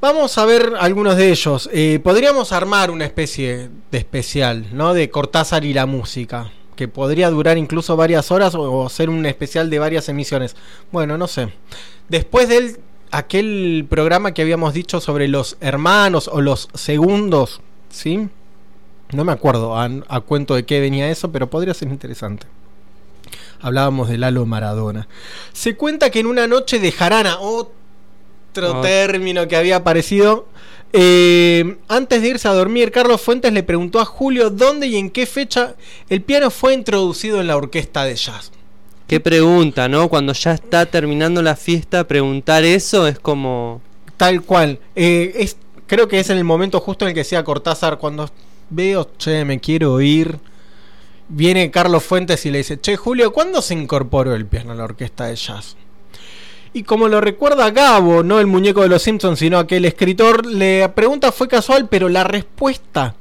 Vamos a ver algunos de ellos. Eh, podríamos armar una especie de especial, ¿no? De Cortázar y la música. Que podría durar incluso varias horas o, ser un especial de varias emisiones. Bueno, no sé. Después del aquel programa que habíamos dicho sobre los hermanos o los segundos, ¿sí? No me acuerdo a, a cuento de qué venía eso, pero podría ser interesante. Hablábamos de Lalo Maradona. Se cuenta que en una noche de jarana, otro Oh. término que había aparecido, eh, antes de irse a dormir, Carlos Fuentes le preguntó a Julio dónde y en qué fecha el piano fue introducido en la orquesta de jazz. Qué pregunta, ¿no? Cuando ya está terminando la fiesta, preguntar eso es como... Tal cual. Eh, es, creo que es en el momento justo en el que decía Cortázar, cuando veo, che, me quiero ir. Viene Carlos Fuentes y le dice, che, Julio, ¿cuándo se incorporó el piano a la orquesta de jazz? Y como lo recuerda Gabo, no el muñeco de los Simpsons, sino aquel escritor, la pregunta fue casual, pero la respuesta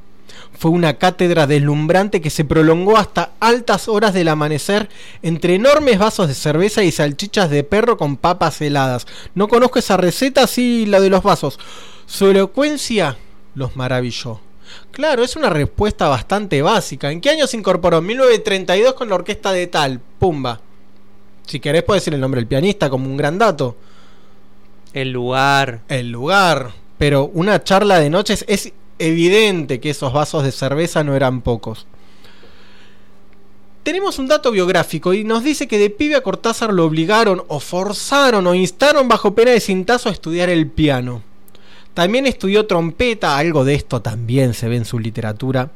fue una cátedra deslumbrante que se prolongó hasta altas horas del amanecer entre enormes vasos de cerveza y salchichas de perro con papas heladas. No conozco esa receta, sí la de los vasos. Su elocuencia los maravilló. Claro, es una respuesta bastante básica. ¿En qué año se incorporó? En 1932 con la orquesta de tal, Pumba. Si querés puedes decir el nombre del pianista como un gran dato. El lugar. El lugar. Pero una charla de noches es evidente que esos vasos de cerveza no eran pocos. Tenemos un dato biográfico y nos dice que de pibe a Cortázar lo obligaron o forzaron o instaron bajo pena de cintazo a estudiar el piano. También estudió trompeta, algo de esto también se ve en su literatura.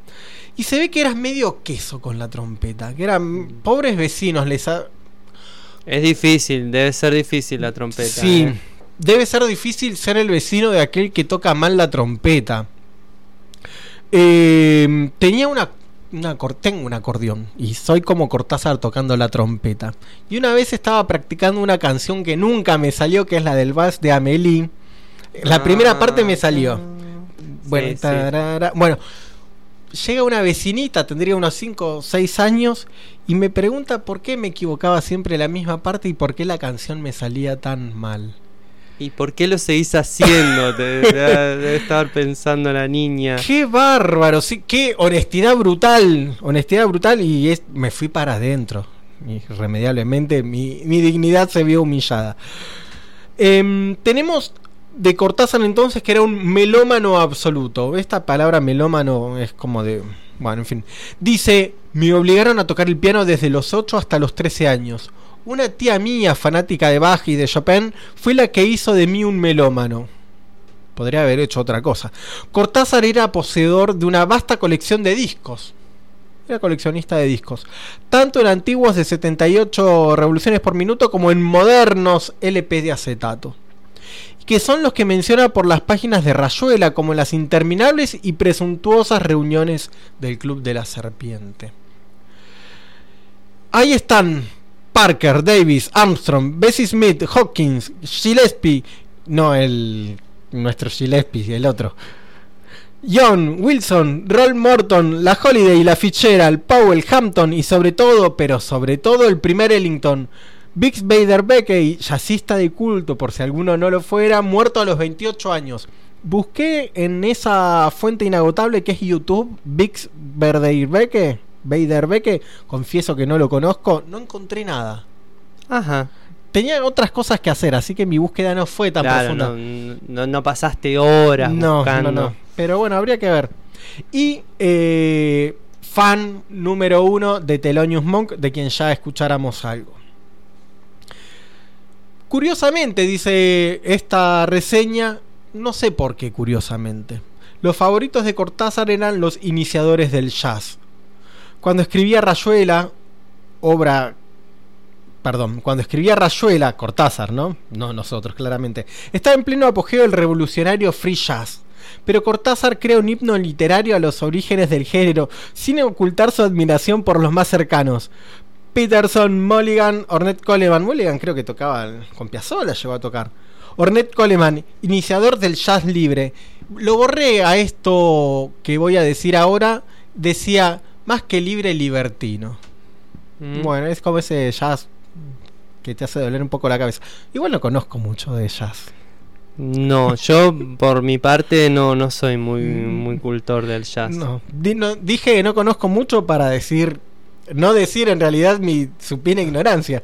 Y se ve que eras medio queso con la trompeta, que eran pobres vecinos, les ha- Es difícil, debe ser difícil la trompeta. Sí, ¿eh? debe ser difícil ser el vecino de aquel que toca mal la trompeta. Eh, tenía una, una tengo un acordeón y soy como Cortázar tocando la trompeta. Y una vez estaba practicando una canción que nunca me salió, que es la del vals de Amélie. La primera parte me salió. Bueno, sí. tarara- bueno, llega una vecinita, tendría unos 5 o 6 años, y me pregunta por qué me equivocaba siempre la misma parte y por qué la canción me salía tan mal. ¿Y por qué lo seguís haciendo? Debe estar pensando la niña. ¡Qué bárbaro! Sí, ¡Qué honestidad brutal! Honestidad brutal y es, me fui para adentro. Irremediablemente mi, mi dignidad se vio humillada. Em, tenemos de Cortázar entonces que era un melómano absoluto. Esta palabra melómano es como de... Bueno, en fin. Dice, me obligaron a tocar el piano desde los 8 hasta los 13 años. una tía mía fanática de Bach y de Chopin fue la que hizo de mí un melómano. Podría haber hecho otra cosa. Cortázar era poseedor de una vasta colección de discos. Era coleccionista de discos. Tanto en antiguos de 78 revoluciones por minuto como en modernos LP de acetato. Que son los que menciona por las páginas de Rayuela como las interminables y presuntuosas reuniones del Club de la Serpiente. Ahí están Parker, Davis, Armstrong, Bessie Smith, Hawkins, Gillespie, no el nuestro Gillespie, el otro. John, Wilson, Roll Morton, la Holiday, la Fitzgerald, Powell, Hampton y sobre todo, pero sobre todo el primer Ellington, Bix Beiderbecke, jazzista de culto, por si alguno no lo fuera, muerto a los 28 años. Busqué en esa fuente inagotable que es YouTube, Bix Beiderbecke, Beiderbecke, confieso que no lo conozco, no encontré nada. Ajá. Tenía otras cosas que hacer, así que mi búsqueda no fue tan Claro, profunda. no, no- no pasaste horas No, buscando. no, no. Pero bueno, habría que ver. Y eh, fan número uno de Thelonious Monk, de quien ya escucháramos algo. Curiosamente, dice esta reseña, no sé por qué curiosamente. Los favoritos de Cortázar eran los iniciadores del jazz. Cuando escribía Rayuela, obra perdón, cuando escribía Rayuela, Cortázar, ¿no? No nosotros, claramente. Estaba en pleno apogeo del revolucionario free jazz. Pero Cortázar crea un himno literario a los orígenes del género, sin ocultar su admiración por los más cercanos. Peterson, Mulligan, Ornette Coleman. Mulligan creo que tocaba con Piazzolla, llegó a tocar. Ornette Coleman, iniciador del jazz libre. Lo borré a esto que voy a decir ahora. Decía, más que libre, libertino. Mm. Bueno, es como ese jazz que te hace doler un poco la cabeza. Igual no conozco mucho de jazz. No, yo por mi parte no, no soy muy, muy cultor del jazz. No, Di- no- dije que no conozco mucho para decir, no decir en realidad mi supina ignorancia.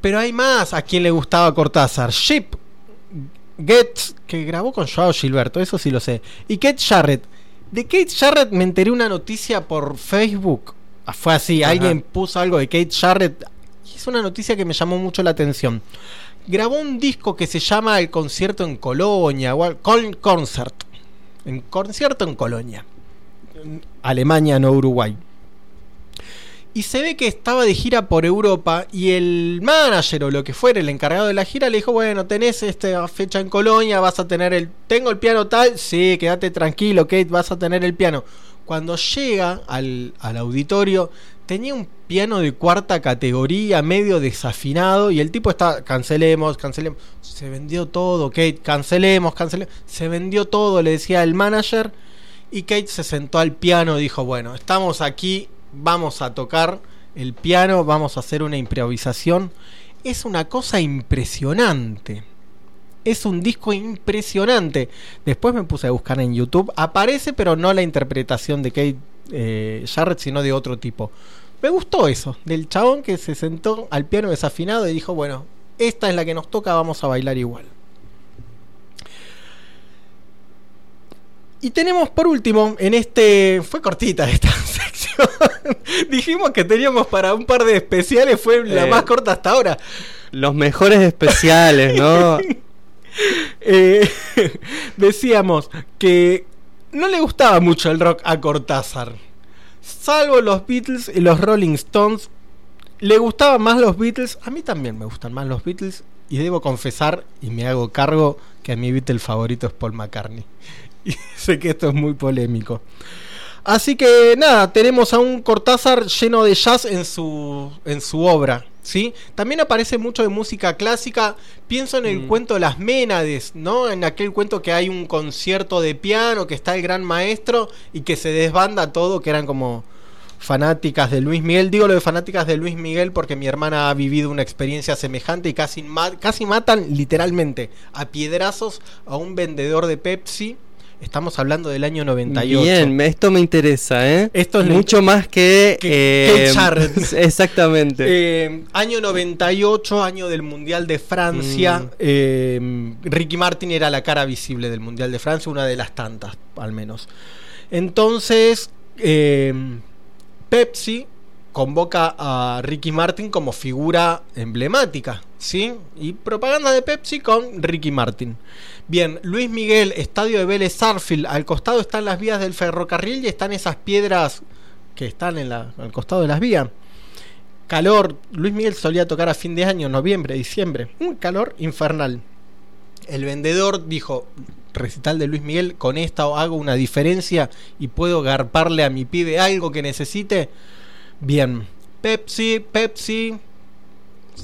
Pero hay más a quien le gustaba Cortázar. Ship, Getz, que grabó con Joao Gilberto, eso sí lo sé. Y Kate Jarrett. De Kate Jarrett me enteré una noticia por Facebook. Ah, Fue así, Ajá. alguien puso algo de Kate Jarrett. Y es una noticia que me llamó mucho la atención. Grabó un disco que se llama El concierto en Colonia, o Concert. En concierto en Colonia. En Alemania, no Uruguay. Y se ve que estaba de gira por Europa y el manager o lo que fuera, el encargado de la gira, le dijo, bueno, tenés esta fecha en Colonia, vas a tener el... ¿Tengo el piano tal? Sí, quédate tranquilo, Kate, vas a tener el piano. Cuando llega al, al auditorio, tenía un piano de cuarta categoría, medio desafinado, y el tipo está, cancelemos, cancelemos. Se vendió todo, Kate, cancelemos, cancelemos. Se vendió todo, le decía el manager. Y Kate se sentó al piano y dijo, bueno, estamos aquí, vamos a tocar el piano, vamos a hacer una improvisación. Es una cosa impresionante. Es un disco impresionante. Después me puse a buscar en YouTube. Aparece, pero no la interpretación de Kate eh, Jarrett, sino de otro tipo. Me gustó eso, del chabón que se sentó al piano desafinado y dijo, bueno, esta es la que nos toca, vamos a bailar igual. Y tenemos por último, en este... Fue cortita esta. Dijimos que teníamos para un par de especiales, fue la Eh. más corta hasta ahora. Los mejores especiales, ¿no? Eh, decíamos que no le gustaba mucho el rock a Cortázar. Salvo los Beatles y los Rolling Stones. Le gustaban más los Beatles. A mí también me gustan más los Beatles. Y debo confesar, y me hago cargo, que a mi Beatle favorito es Paul McCartney. Y sé que esto es muy polémico. Así que nada, tenemos a un Cortázar lleno de jazz en su, en su obra. ¿sí? También aparece mucho de música clásica. Pienso en el cuento Las Ménades, ¿no? En aquel cuento que hay un concierto de piano, que está el gran maestro y que se desbanda todo, que eran como fanáticas de Luis Miguel. Digo lo de fanáticas de Luis Miguel porque mi hermana ha vivido una experiencia semejante y casi, ma- casi matan literalmente a piedrazos a un vendedor de Pepsi. Estamos hablando del año 98. Bien, esto me interesa, ¿eh? Esto es mucho más que, que eh. Exactamente. Eh, año 98, año del Mundial de Francia. Mm. Eh, Ricky Martin era la cara visible del Mundial de Francia, una de las tantas, al menos. Entonces, Pepsi convoca a Ricky Martin como figura emblemática, ¿sí? Y propaganda de Pepsi con Ricky Martin. Bien, Luis Miguel, estadio de Vélez Sarfield, al costado están las vías del ferrocarril y están esas piedras que están en la- al costado de las vías. Calor, Luis Miguel solía tocar a fin de año, noviembre, diciembre. Un calor infernal. El vendedor dijo, recital de Luis Miguel, con esta hago una diferencia y puedo garparle a mi pibe algo que necesite. Bien, Pepsi, Pepsi.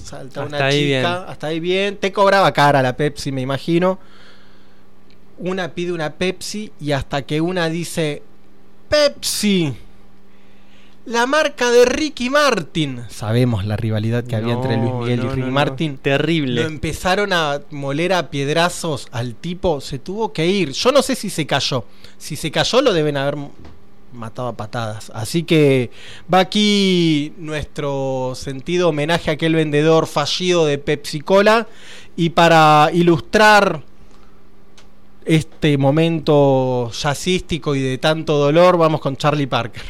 Salta Hasta una ahí chica, bien. hasta ahí bien. Te cobraba cara la Pepsi, me imagino. Una pide una Pepsi y hasta que una dice, Pepsi. La marca de Ricky Martin. Sabemos la rivalidad que había entre Luis Miguel no, y Ricky no. Martin. Terrible. Lo empezaron a moler a piedrazos al tipo. Se tuvo que ir. Yo no sé si se cayó. Si se cayó, lo deben haber matado a patadas. Así que va aquí nuestro sentido homenaje a aquel vendedor fallido de Pepsi Cola. Y para ilustrar este momento jazzístico y de tanto dolor, vamos con Charlie Parker.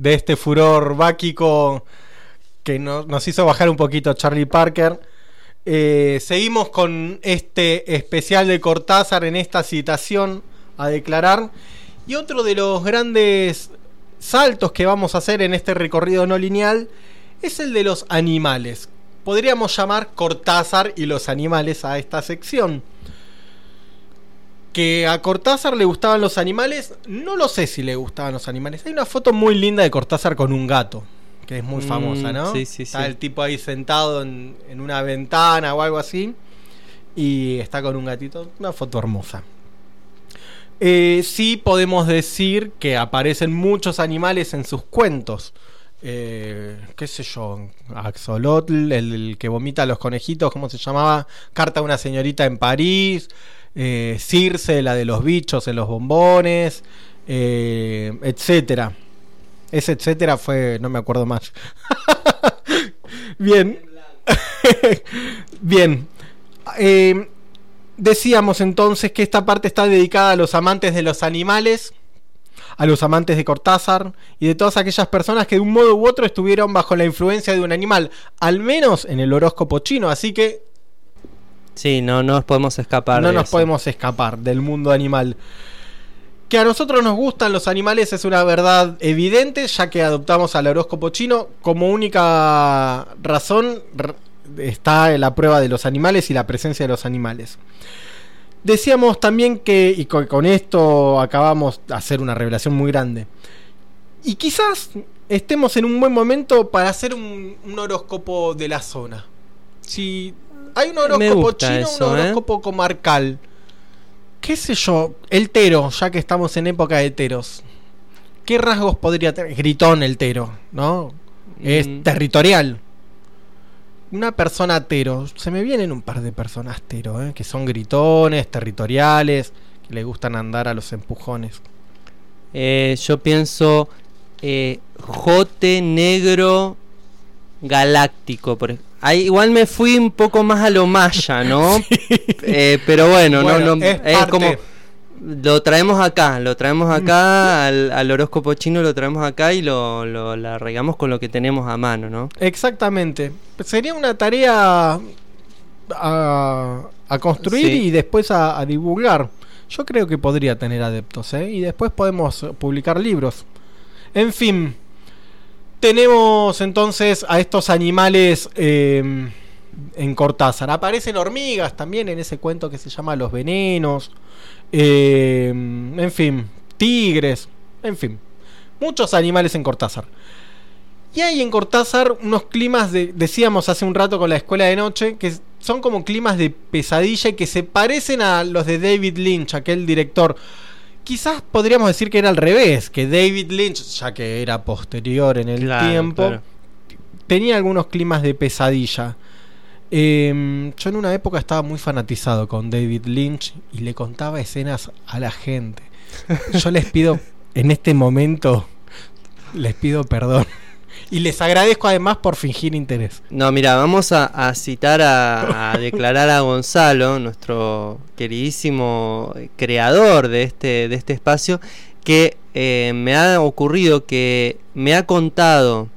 De, este furor báquico que no- nos hizo bajar un poquito Charlie Parker. Eh, seguimos con este especial de Cortázar en esta citación a declarar. Y otro de los grandes saltos que vamos a hacer en este recorrido no lineal es el de los animales. Podríamos llamar Cortázar y los animales a esta sección. Que a Cortázar le gustaban los animales, no lo sé si le gustaban los animales. Hay una foto muy linda de Cortázar con un gato. que es muy Mm, famosa, ¿no? sí, sí, está sí. el tipo ahí sentado en, en una ventana o algo así y está con un gatito, una foto hermosa. Eh, sí podemos decir que aparecen muchos animales en sus cuentos. Eh, qué sé yo, Axolotl, el, el que vomita a los conejitos, ¿cómo se llamaba? Carta a una señorita en París, eh, Circe, la de los bichos en los bombones, eh, etcétera. Ese etcétera fue, no me acuerdo más. Bien. Bien. Eh, decíamos entonces que esta parte está dedicada a los amantes de los animales, a los amantes de Cortázar y de todas aquellas personas que de un modo u otro estuvieron bajo la influencia de un animal, al menos en el horóscopo chino, así que Sí, no, no nos podemos escapar. no de nos eso. podemos escapar del mundo animal. Que a nosotros nos gustan los animales es una verdad evidente, ya que adoptamos al horóscopo chino como única razón está la prueba de los animales y la presencia de los animales. Decíamos también que, y con, con esto acabamos de hacer una revelación muy grande, y quizás estemos en un buen momento para hacer un, un horóscopo de la zona. Si hay un horóscopo chino, eso, un ¿eh? horóscopo comarcal. ¿Qué sé yo? El tero, ya que estamos en época de teros. ¿Qué rasgos podría tener? Gritón el tero, ¿no? Es Mm. territorial. Una persona tero. Se me vienen un par de personas tero, ¿eh? que son gritones, territoriales, que le gustan andar a los empujones. Eh, yo pienso eh, Jote Negro Galáctico. Por, ej- ahí igual me fui un poco más a lo maya, ¿no? Eh, pero bueno, Bueno, no, no, es como lo traemos acá, lo traemos acá al, al horóscopo chino, lo traemos acá y lo, lo arraigamos con lo que tenemos a mano, ¿no? Exactamente. Sería una tarea a, a construir Sí. y después a, a divulgar. Yo creo que podría tener adeptos, ¿eh? Y después podemos publicar libros. En fin, tenemos entonces a estos animales eh, en Cortázar. Aparecen hormigas también en ese cuento que se llama Los Venenos. Eh, en fin, tigres. En fin, muchos animales en Cortázar. Y hay en Cortázar unos climas de, decíamos hace un rato con la escuela de noche, que son como climas de pesadilla y que se parecen a los de David Lynch, aquel director. Quizás podríamos decir que era al revés, que David Lynch, ya que era posterior en el Claro, tiempo, claro. tenía algunos climas de pesadilla. Eh, yo en una época estaba muy fanatizado con David Lynch y le contaba escenas a la gente. Yo les pido, en este momento, les pido perdón. Y les agradezco además por fingir interés. No, mira, vamos a, a citar a, a declarar a Gonzalo, nuestro queridísimo creador de este, de este espacio, que eh, me ha ocurrido que me ha contado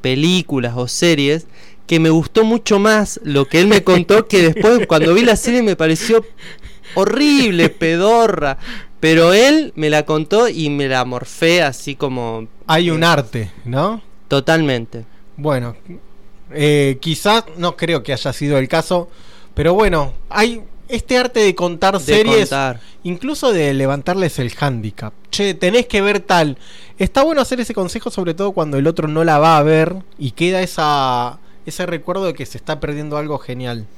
películas o series que me gustó mucho más lo que él me contó que después cuando vi la serie me pareció horrible, pedorra. Pero él me la contó y me la morfé así como... Hay un arte, ¿no? Totalmente. Bueno, eh, quizás no creo que haya sido el caso, pero bueno, hay este arte de contar De series, contar. incluso de levantarles el handicap. Che, tenés que ver tal. Está bueno hacer ese consejo, sobre todo cuando el otro no la va a ver y queda esa, ese recuerdo de que se está perdiendo algo genial.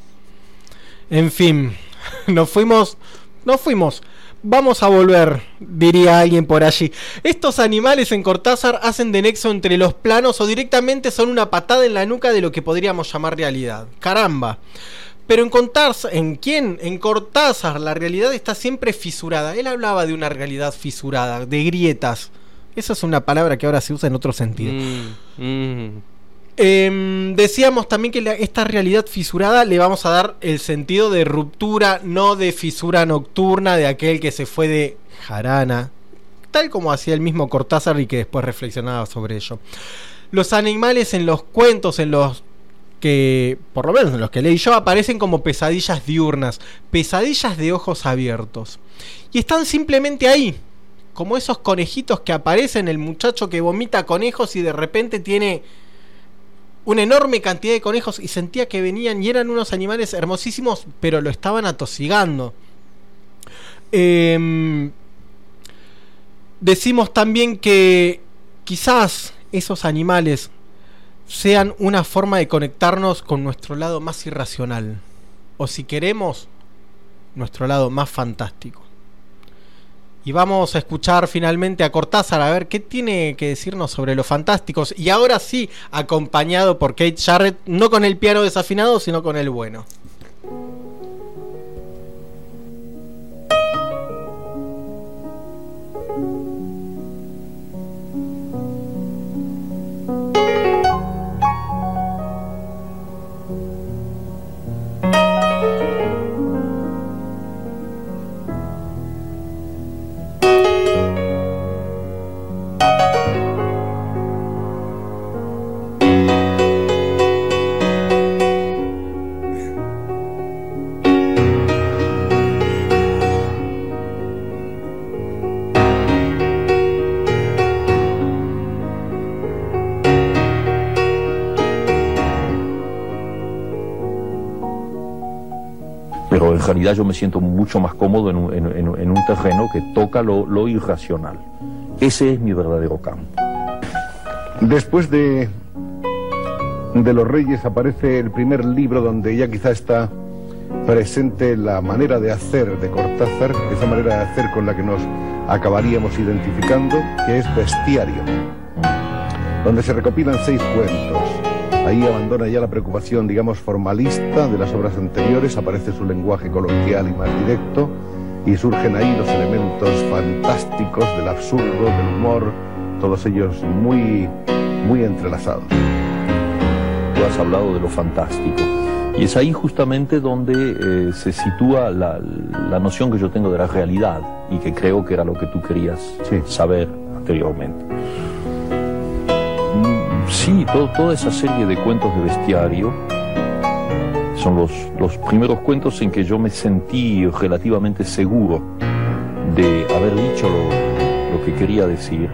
En fin, nos fuimos, nos fuimos. Vamos a volver, diría alguien por allí. Estos animales en Cortázar hacen de nexo entre los planos o directamente son una patada en la nuca de lo que podríamos llamar realidad. Caramba. Pero en Cortázar, ¿en quién? En Cortázar la realidad está siempre fisurada. Él hablaba de una realidad fisurada, de grietas. Esa es una palabra que ahora se usa en otro sentido. Mm, Em, decíamos también que esta realidad fisurada le vamos a dar el sentido de ruptura, no de fisura nocturna de aquel que se fue de jarana, tal como hacía el mismo Cortázar y que después reflexionaba sobre ello. Los animales en los cuentos, en los que, por lo menos en los que leí yo, aparecen como pesadillas diurnas, pesadillas de ojos abiertos. Y están simplemente ahí, como esos conejitos que aparecen, el muchacho que vomita conejos y de repente tiene una enorme cantidad de conejos y sentía que venían y eran unos animales hermosísimos, pero lo estaban atosigando. Em, decimos también que quizás esos animales sean una forma de conectarnos con nuestro lado más irracional. O si queremos, nuestro lado más fantástico. Y vamos a escuchar finalmente a Cortázar a ver qué tiene que decirnos sobre los fantásticos. Y ahora sí, acompañado por Kate Jarrett, no con el piano desafinado, sino con el bueno. Realidad yo me siento mucho más cómodo en un, en- en- un terreno que toca lo, lo irracional. Ese es mi verdadero campo. Después de, de Los Reyes aparece el primer libro donde ya quizá está presente la manera de hacer de Cortázar, esa manera de hacer con la que nos acabaríamos identificando, que es Bestiario, donde se recopilan seis cuentos. Ahí abandona ya la preocupación, digamos, formalista de las obras anteriores, aparece su lenguaje coloquial y más directo, y surgen ahí los elementos fantásticos del absurdo, del humor, todos ellos muy, muy entrelazados. Tú has hablado de lo fantástico. Y es ahí justamente donde eh, se sitúa la, la noción que yo tengo de la realidad y que creo que era lo que tú querías saber anteriormente. Sí, to- toda esa serie de cuentos de bestiario son los, los primeros cuentos en que yo me sentí relativamente seguro de haber dicho lo, lo que quería decir.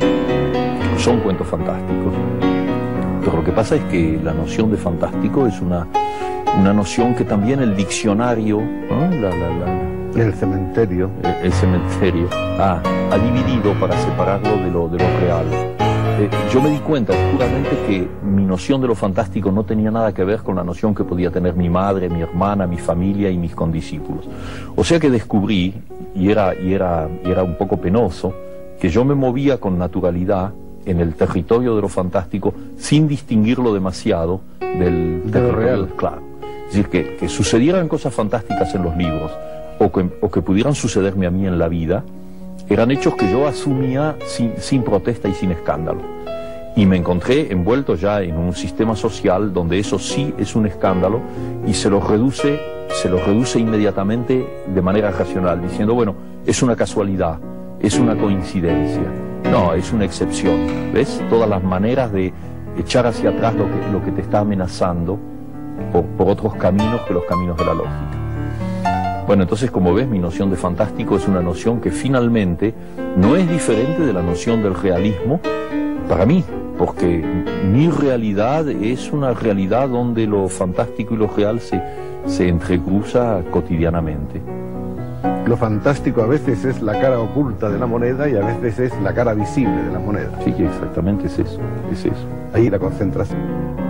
Son cuentos fantásticos. Pero lo que pasa es que la noción de fantástico es una, una noción que también el diccionario, ¿no? La- la- la- El cementerio. el, el cementerio, ha, ha dividido para separarlo de lo, de lo real. Eh, yo me di cuenta oscuramente que mi noción de lo fantástico no tenía nada que ver con la noción que podía tener mi madre, mi hermana, mi familia y mis condiscípulos. O sea que descubrí, y era, y era, y era un poco penoso, que yo me movía con naturalidad en el territorio de lo fantástico sin distinguirlo demasiado del De territorio real. Claro. Es decir, que, que sucedieran cosas fantásticas en los libros o que, o que pudieran sucederme a mí en la vida, eran hechos que yo asumía sin, protesta y sin escándalo. Y me encontré envuelto ya en un sistema social donde eso sí es un escándalo y se lo reduce, se reduce inmediatamente de manera racional, diciendo, bueno, es una casualidad, es una coincidencia. No, es una excepción. ¿Ves? Todas las maneras de echar hacia atrás lo que, lo que te está amenazando por, por otros caminos que los caminos de la lógica. Bueno, entonces como ves, mi noción de fantástico es una noción que finalmente no es diferente de la noción del realismo para mí, porque mi realidad es una realidad donde lo fantástico y lo real se, se entrecruza cotidianamente. Lo fantástico a veces es la cara oculta de la moneda y a veces es la cara visible de la moneda. Sí, exactamente es eso, es eso. Ahí la concentración.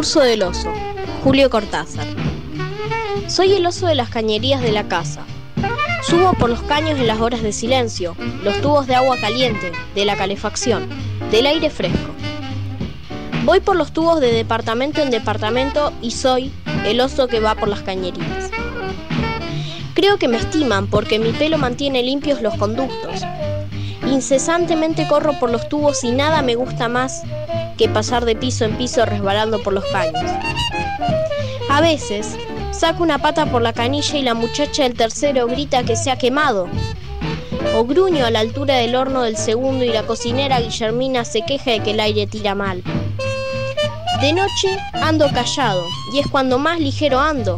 Discurso del oso. Julio Cortázar. Soy el oso de las cañerías de la casa. Subo por los caños en las horas de silencio, los tubos de agua caliente, de la calefacción, del aire fresco. Voy por los tubos de departamento en departamento y soy el oso que va por las cañerías. Creo que me estiman porque mi pelo mantiene limpios los conductos. Incesantemente corro por los tubos y nada me gusta más que pasar de piso en piso resbalando por los caños. A veces, saco una pata por la canilla y la muchacha del tercero grita que se ha quemado. O gruño a la altura del horno del segundo y la cocinera Guillermina se queja de que el aire tira mal. De noche ando callado y es cuando más ligero ando.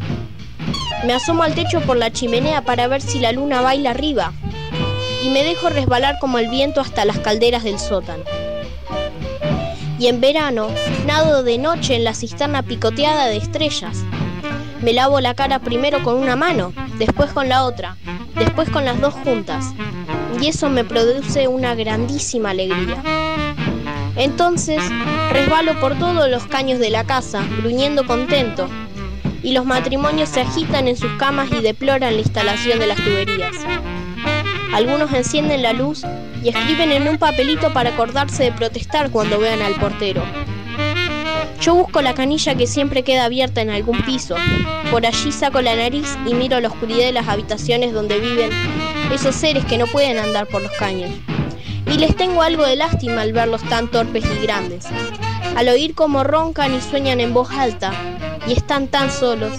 Me asomo al techo por la chimenea para ver si la luna baila arriba y me dejo resbalar como el viento hasta las calderas del sótano. Y en verano nado de noche en la cisterna picoteada de estrellas. Me lavo la cara primero con una mano, después con la otra, después con las dos juntas. Y eso me produce una grandísima alegría. Entonces resbalo por todos los caños de la casa, gruñendo contento, y los matrimonios se agitan en sus camas y deploran la instalación de las tuberías. Algunos encienden la luz y escriben en un papelito para acordarse de protestar cuando vean al portero. Yo busco la canilla que siempre queda abierta en algún piso. Por allí saco la nariz y miro la oscuridad de las habitaciones donde viven esos seres que no pueden andar por los caños. Y les tengo algo de lástima al verlos tan torpes y grandes. Al oír cómo roncan y sueñan en voz alta y están tan solos.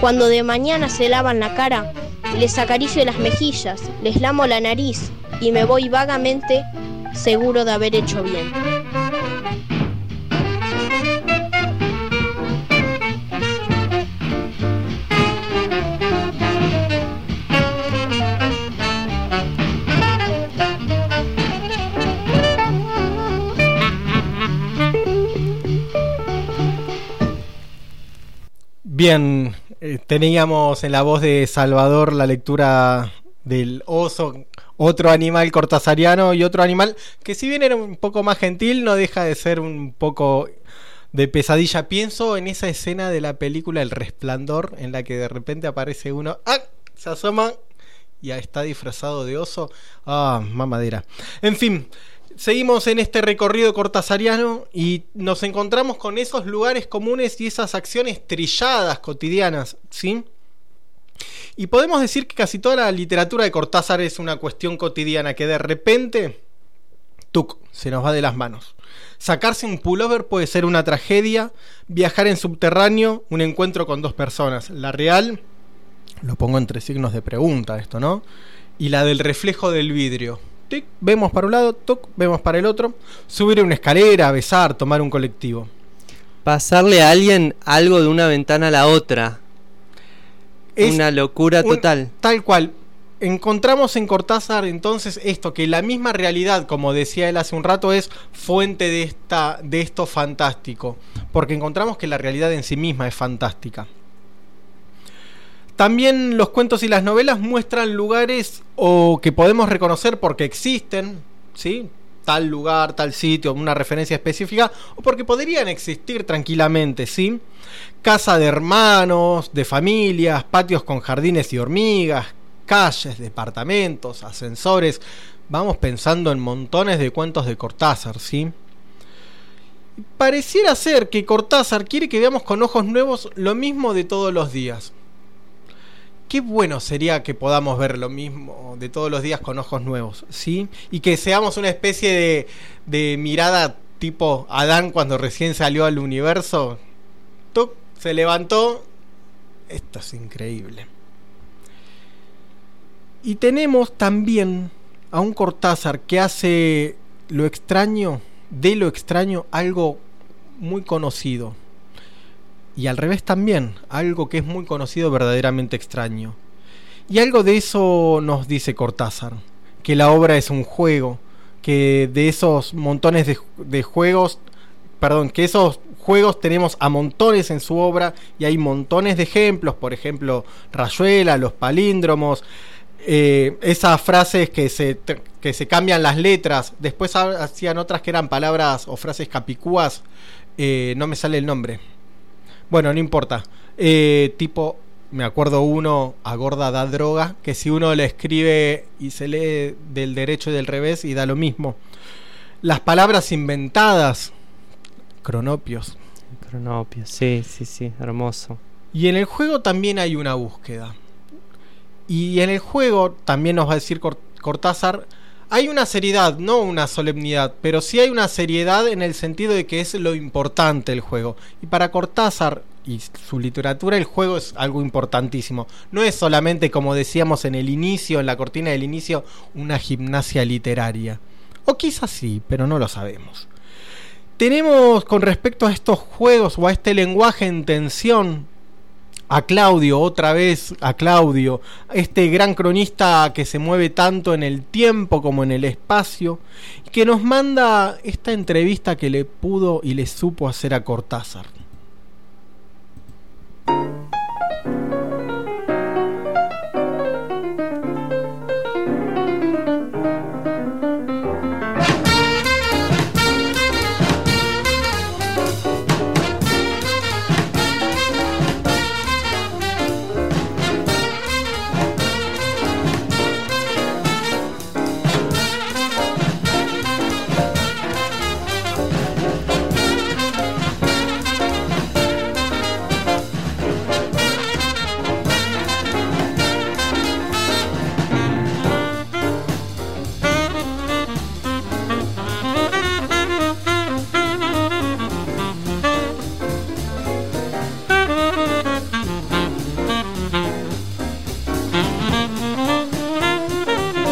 Cuando de mañana se lavan la cara, les acaricio las mejillas, les lamo la nariz y me voy vagamente seguro de haber hecho bien. Bien, eh, teníamos en la voz de Salvador la lectura del oso, otro animal cortasariano y otro animal que si bien era un poco más gentil, no deja de ser un poco de pesadilla. Pienso en esa escena de la película El Resplandor, en la que de repente aparece uno, ¡ah! se asoma y está disfrazado de oso. Ah, mamadera. En fin, seguimos en este recorrido cortasariano y nos encontramos con esos lugares comunes y esas acciones trilladas cotidianas, ¿sí? Y podemos decir que casi toda la literatura de Cortázar es una cuestión cotidiana que de repente, tuc, se nos va de las manos. Sacarse un pullover puede ser una tragedia, viajar en subterráneo, un encuentro con dos personas. La real, lo pongo entre signos de pregunta esto, ¿no? Y la del reflejo del vidrio. Tic, vemos para un lado, tuc, vemos para el otro. Subir una escalera, besar, tomar un colectivo. Pasarle a alguien algo de una ventana a la otra. Es una locura un- total. Tal cual. Encontramos en Cortázar entonces esto, que la misma realidad, como decía él hace un rato, es fuente de, esta, de esto fantástico. Porque encontramos que la realidad en sí misma es fantástica. También los cuentos y las novelas muestran lugares o que podemos reconocer porque existen, ¿sí? Tal lugar, tal sitio, una referencia específica, o porque podrían existir tranquilamente, ¿sí? Casa de hermanos, de familias, patios con jardines y hormigas, calles, departamentos, ascensores. Vamos pensando en montones de cuentos de Cortázar, ¿sí? Pareciera ser que Cortázar quiere que veamos con ojos nuevos lo mismo de todos los días. Qué bueno sería que podamos ver lo mismo de todos los días con ojos nuevos, ¿sí? Y que seamos una especie de, de mirada tipo Adán cuando recién salió al universo. Tuc, se levantó. Esto es increíble. Y tenemos también a un Cortázar que hace lo extraño, de lo extraño, algo muy conocido. Y al revés también, algo que es muy conocido, verdaderamente extraño. Y algo de eso nos dice Cortázar, que la obra es un juego, que de esos montones de, de juegos, perdón, que esos juegos tenemos a montones en su obra y hay montones de ejemplos, por ejemplo, Rayuela, los palíndromos, eh, esas frases que se, que se cambian las letras, después ha- hacían otras que eran palabras o frases capicúas, Eh, no me sale el nombre. Bueno, no importa. Eh, tipo, me acuerdo uno, a gorda da droga, que si uno le escribe y se lee del derecho y del revés y da lo mismo. Las palabras inventadas, cronopios. Cronopios, sí, sí, sí, hermoso. Y en el juego también hay una búsqueda. Y en el juego, también nos va a decir Cortázar, hay una seriedad, no una solemnidad, pero sí hay una seriedad en el sentido de que es lo importante el juego. Y para Cortázar y su literatura, el juego es algo importantísimo. No es solamente, como decíamos en el inicio, en la cortina del inicio, una gimnasia literaria. O quizás sí, pero no lo sabemos. Tenemos con respecto a estos juegos o a este lenguaje en tensión a Claudio, otra vez a Claudio, este gran cronista que se mueve tanto en el tiempo como en el espacio, que nos manda esta entrevista que le pudo y le supo hacer a Cortázar.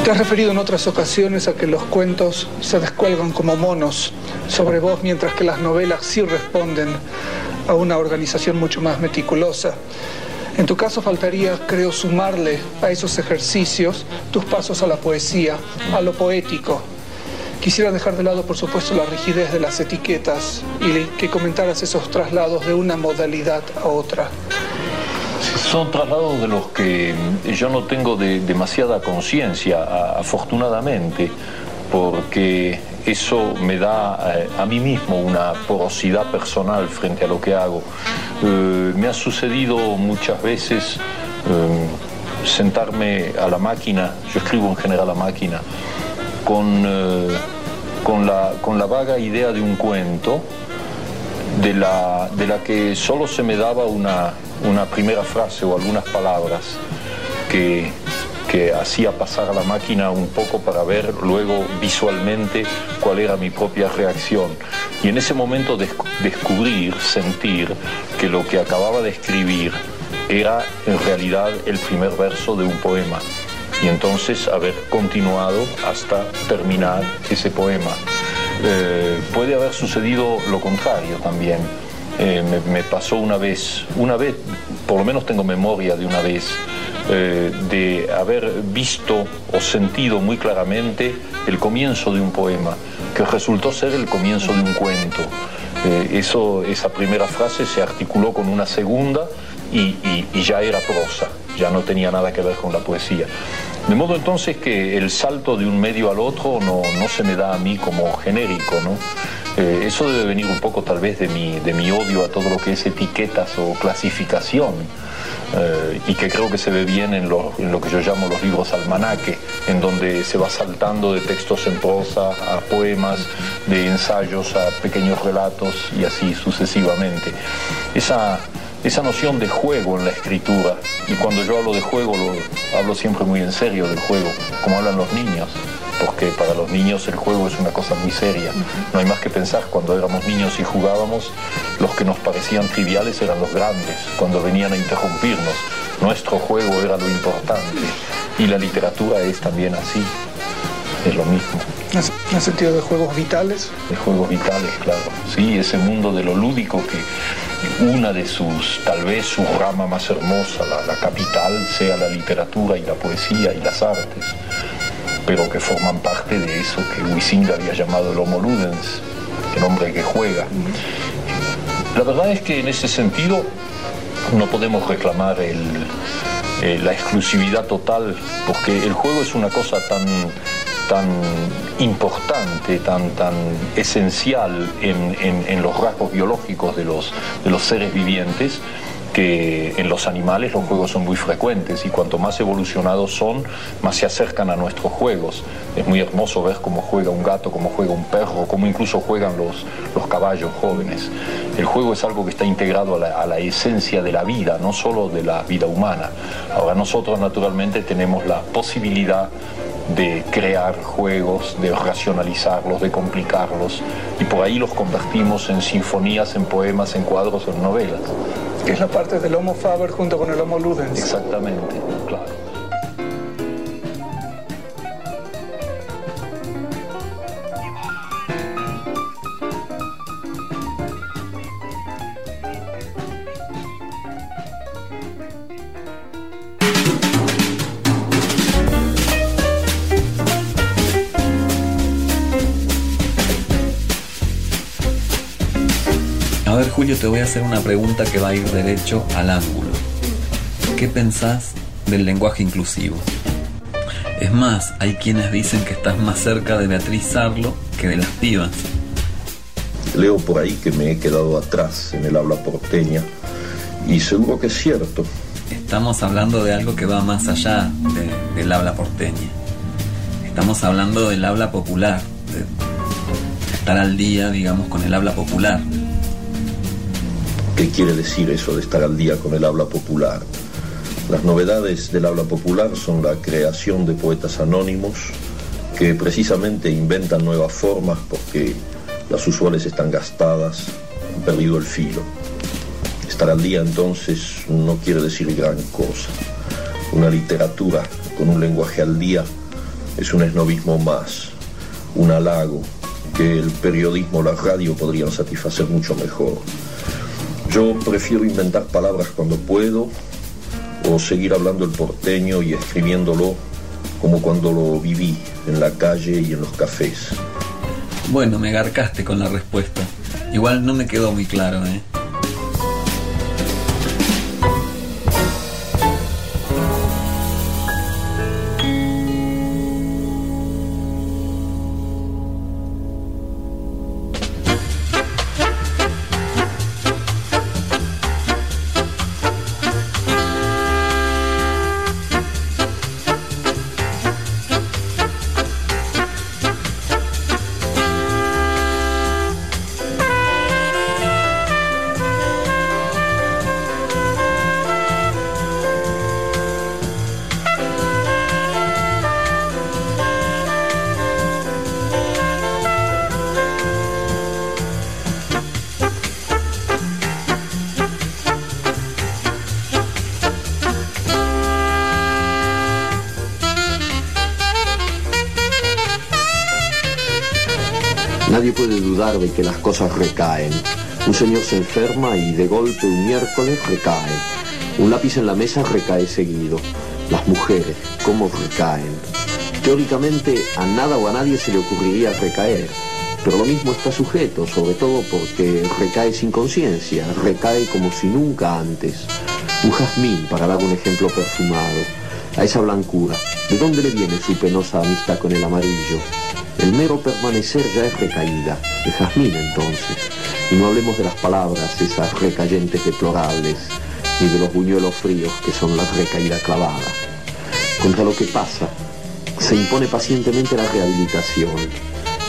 Te has referido en otras ocasiones a que los cuentos se descuelgan como monos sobre vos, mientras que las novelas sí responden a una organización mucho más meticulosa. En tu caso faltaría, creo, sumarle a esos ejercicios tus pasos a la poesía, a lo poético. Quisiera dejar de lado, por supuesto, la rigidez de las etiquetas y que comentaras esos traslados de una modalidad a otra. Son traslados de los que yo no tengo de- demasiada conciencia, afortunadamente, porque eso me da eh, a mí mismo una porosidad personal frente a lo que hago. Eh, me ha sucedido muchas veces eh, sentarme a la máquina, yo escribo en general a máquina, con, eh, con, la, con la vaga idea de un cuento, de la, de la que solo se me daba una, una primera frase o algunas palabras que, que hacía pasar a la máquina un poco para ver luego visualmente cuál era mi propia reacción. Y en ese momento des- descubrir, sentir que lo que acababa de escribir era en realidad el primer verso de un poema. Y entonces haber continuado hasta terminar ese poema. Eh, puede haber sucedido lo contrario también. Eh, me, pasó una vez, una vez, por lo menos tengo memoria de una vez, eh, de haber visto o sentido muy claramente el comienzo de un poema, que resultó ser el comienzo de un cuento. Esa primera frase se articuló con una segunda y- y ya era prosa, ya no tenía nada que ver con la poesía. De modo entonces que el salto de un medio al otro no, no se me da a mí como genérico, ¿no? Eh, eso debe venir un poco tal vez de mi, de mi odio a todo lo que es etiquetas o clasificación. eh, y que creo que se ve bien en lo, en lo que yo llamo los libros almanaque, en donde se va saltando de textos en prosa a poemas, de ensayos a pequeños relatos y así sucesivamente. Esa, esa noción de juego en la escritura, y cuando yo hablo de juego, lo, hablo siempre muy en serio del juego, como hablan los niños, porque para los niños el juego es una cosa muy seria. No hay más que pensar, cuando éramos niños y jugábamos, los que nos parecían triviales eran los grandes, cuando venían a interrumpirnos. Nuestro juego era lo importante, y la literatura es también así, es lo mismo. En el sentido de juegos vitales. de juegos vitales, claro. Sí, ese mundo de lo lúdico que una de sus, tal vez su rama más hermosa, la, la capital, sea la literatura y la poesía y las artes, pero que forman parte de eso que Huizinga había llamado el homo ludens, el hombre que juega. La verdad es que en ese sentido no podemos reclamar el- eh, la exclusividad total, porque el juego es una cosa tan, tan importante, tan, tan esencial en, en- los rasgos biológicos de los, de los seres vivientes que en los animales los juegos son muy frecuentes y cuanto más evolucionados son, más se acercan a nuestros juegos. Es muy hermoso ver cómo juega un gato, cómo juega un perro, cómo incluso juegan los, los caballos jóvenes. El juego es algo que está integrado a la, a la esencia de la vida, no solo de la vida humana. Ahora nosotros naturalmente tenemos la posibilidad de crear juegos, de racionalizarlos, de complicarlos, y por ahí los convertimos en sinfonías, en poemas, en cuadros, en novelas. Que es la parte del Homo Faber junto con el Homo Ludens. Exactamente, Julio, te voy a hacer una pregunta que va a ir derecho al ángulo. ¿Qué pensás del lenguaje inclusivo? Es más, hay quienes dicen que estás más cerca de Beatriz Sarlo que de las pibas. Leo por ahí que me he quedado atrás en el habla porteña y seguro que es cierto. Estamos hablando de algo que va más allá de- del habla porteña. Estamos hablando del habla popular, de estar al día, digamos, con el habla popular. ¿Qué quiere decir eso de estar al día con el habla popular? Las novedades del habla popular son la creación de poetas anónimos que precisamente inventan nuevas formas porque las usuales están gastadas, han perdido el filo. Estar al día entonces no quiere decir gran cosa. Una literatura con un lenguaje al día es un esnovismo más, un halago que el periodismo o la radio podrían satisfacer mucho mejor. Yo prefiero inventar palabras cuando puedo o seguir hablando el porteño y escribiéndolo como cuando lo viví en la calle y en los cafés. Bueno, me garcaste con la respuesta. Igual no me quedó muy claro, ¿eh? Que las cosas recaen. Un señor se enferma y de golpe un miércoles recae. Un lápiz en la mesa recae seguido. Las mujeres, ¿cómo recaen? Teóricamente a nada o a nadie se le ocurriría recaer, pero lo mismo está sujeto, sobre todo porque recae sin conciencia, recae como si nunca antes. Un jazmín, para dar un ejemplo perfumado, a esa blancura, ¿de dónde le viene su penosa amistad con el amarillo? El mero permanecer ya es recaída, el jazmín entonces. Y no hablemos de las palabras, esas recayentes deplorables, ni de los buñuelos fríos que son la recaída clavada. Contra lo que pasa, se impone pacientemente la rehabilitación.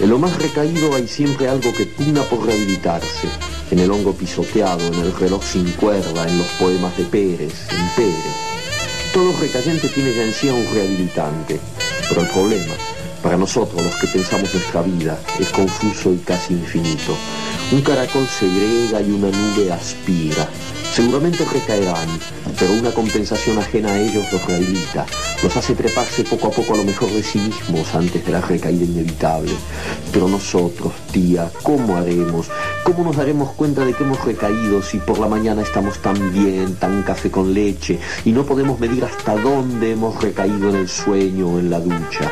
En lo más recaído hay siempre algo que pugna por rehabilitarse. En el hongo pisoteado, en el reloj sin cuerda, en los poemas de Pérez, en Pérez. Todo recayente tiene ya en sí a un rehabilitante. Pero el problema, para nosotros los que pensamos nuestra vida, es confuso y casi infinito. Un caracol segrega y una nube aspira. Seguramente recaerán, pero una compensación ajena a ellos los rehabilita, los hace treparse poco a poco a lo mejor de sí mismos antes de la recaída inevitable. Pero nosotros, tía, ¿cómo haremos? ¿Cómo nos daremos cuenta de que hemos recaído si por la mañana estamos tan bien, tan café con leche, y no podemos medir hasta dónde hemos recaído en el sueño o en la ducha?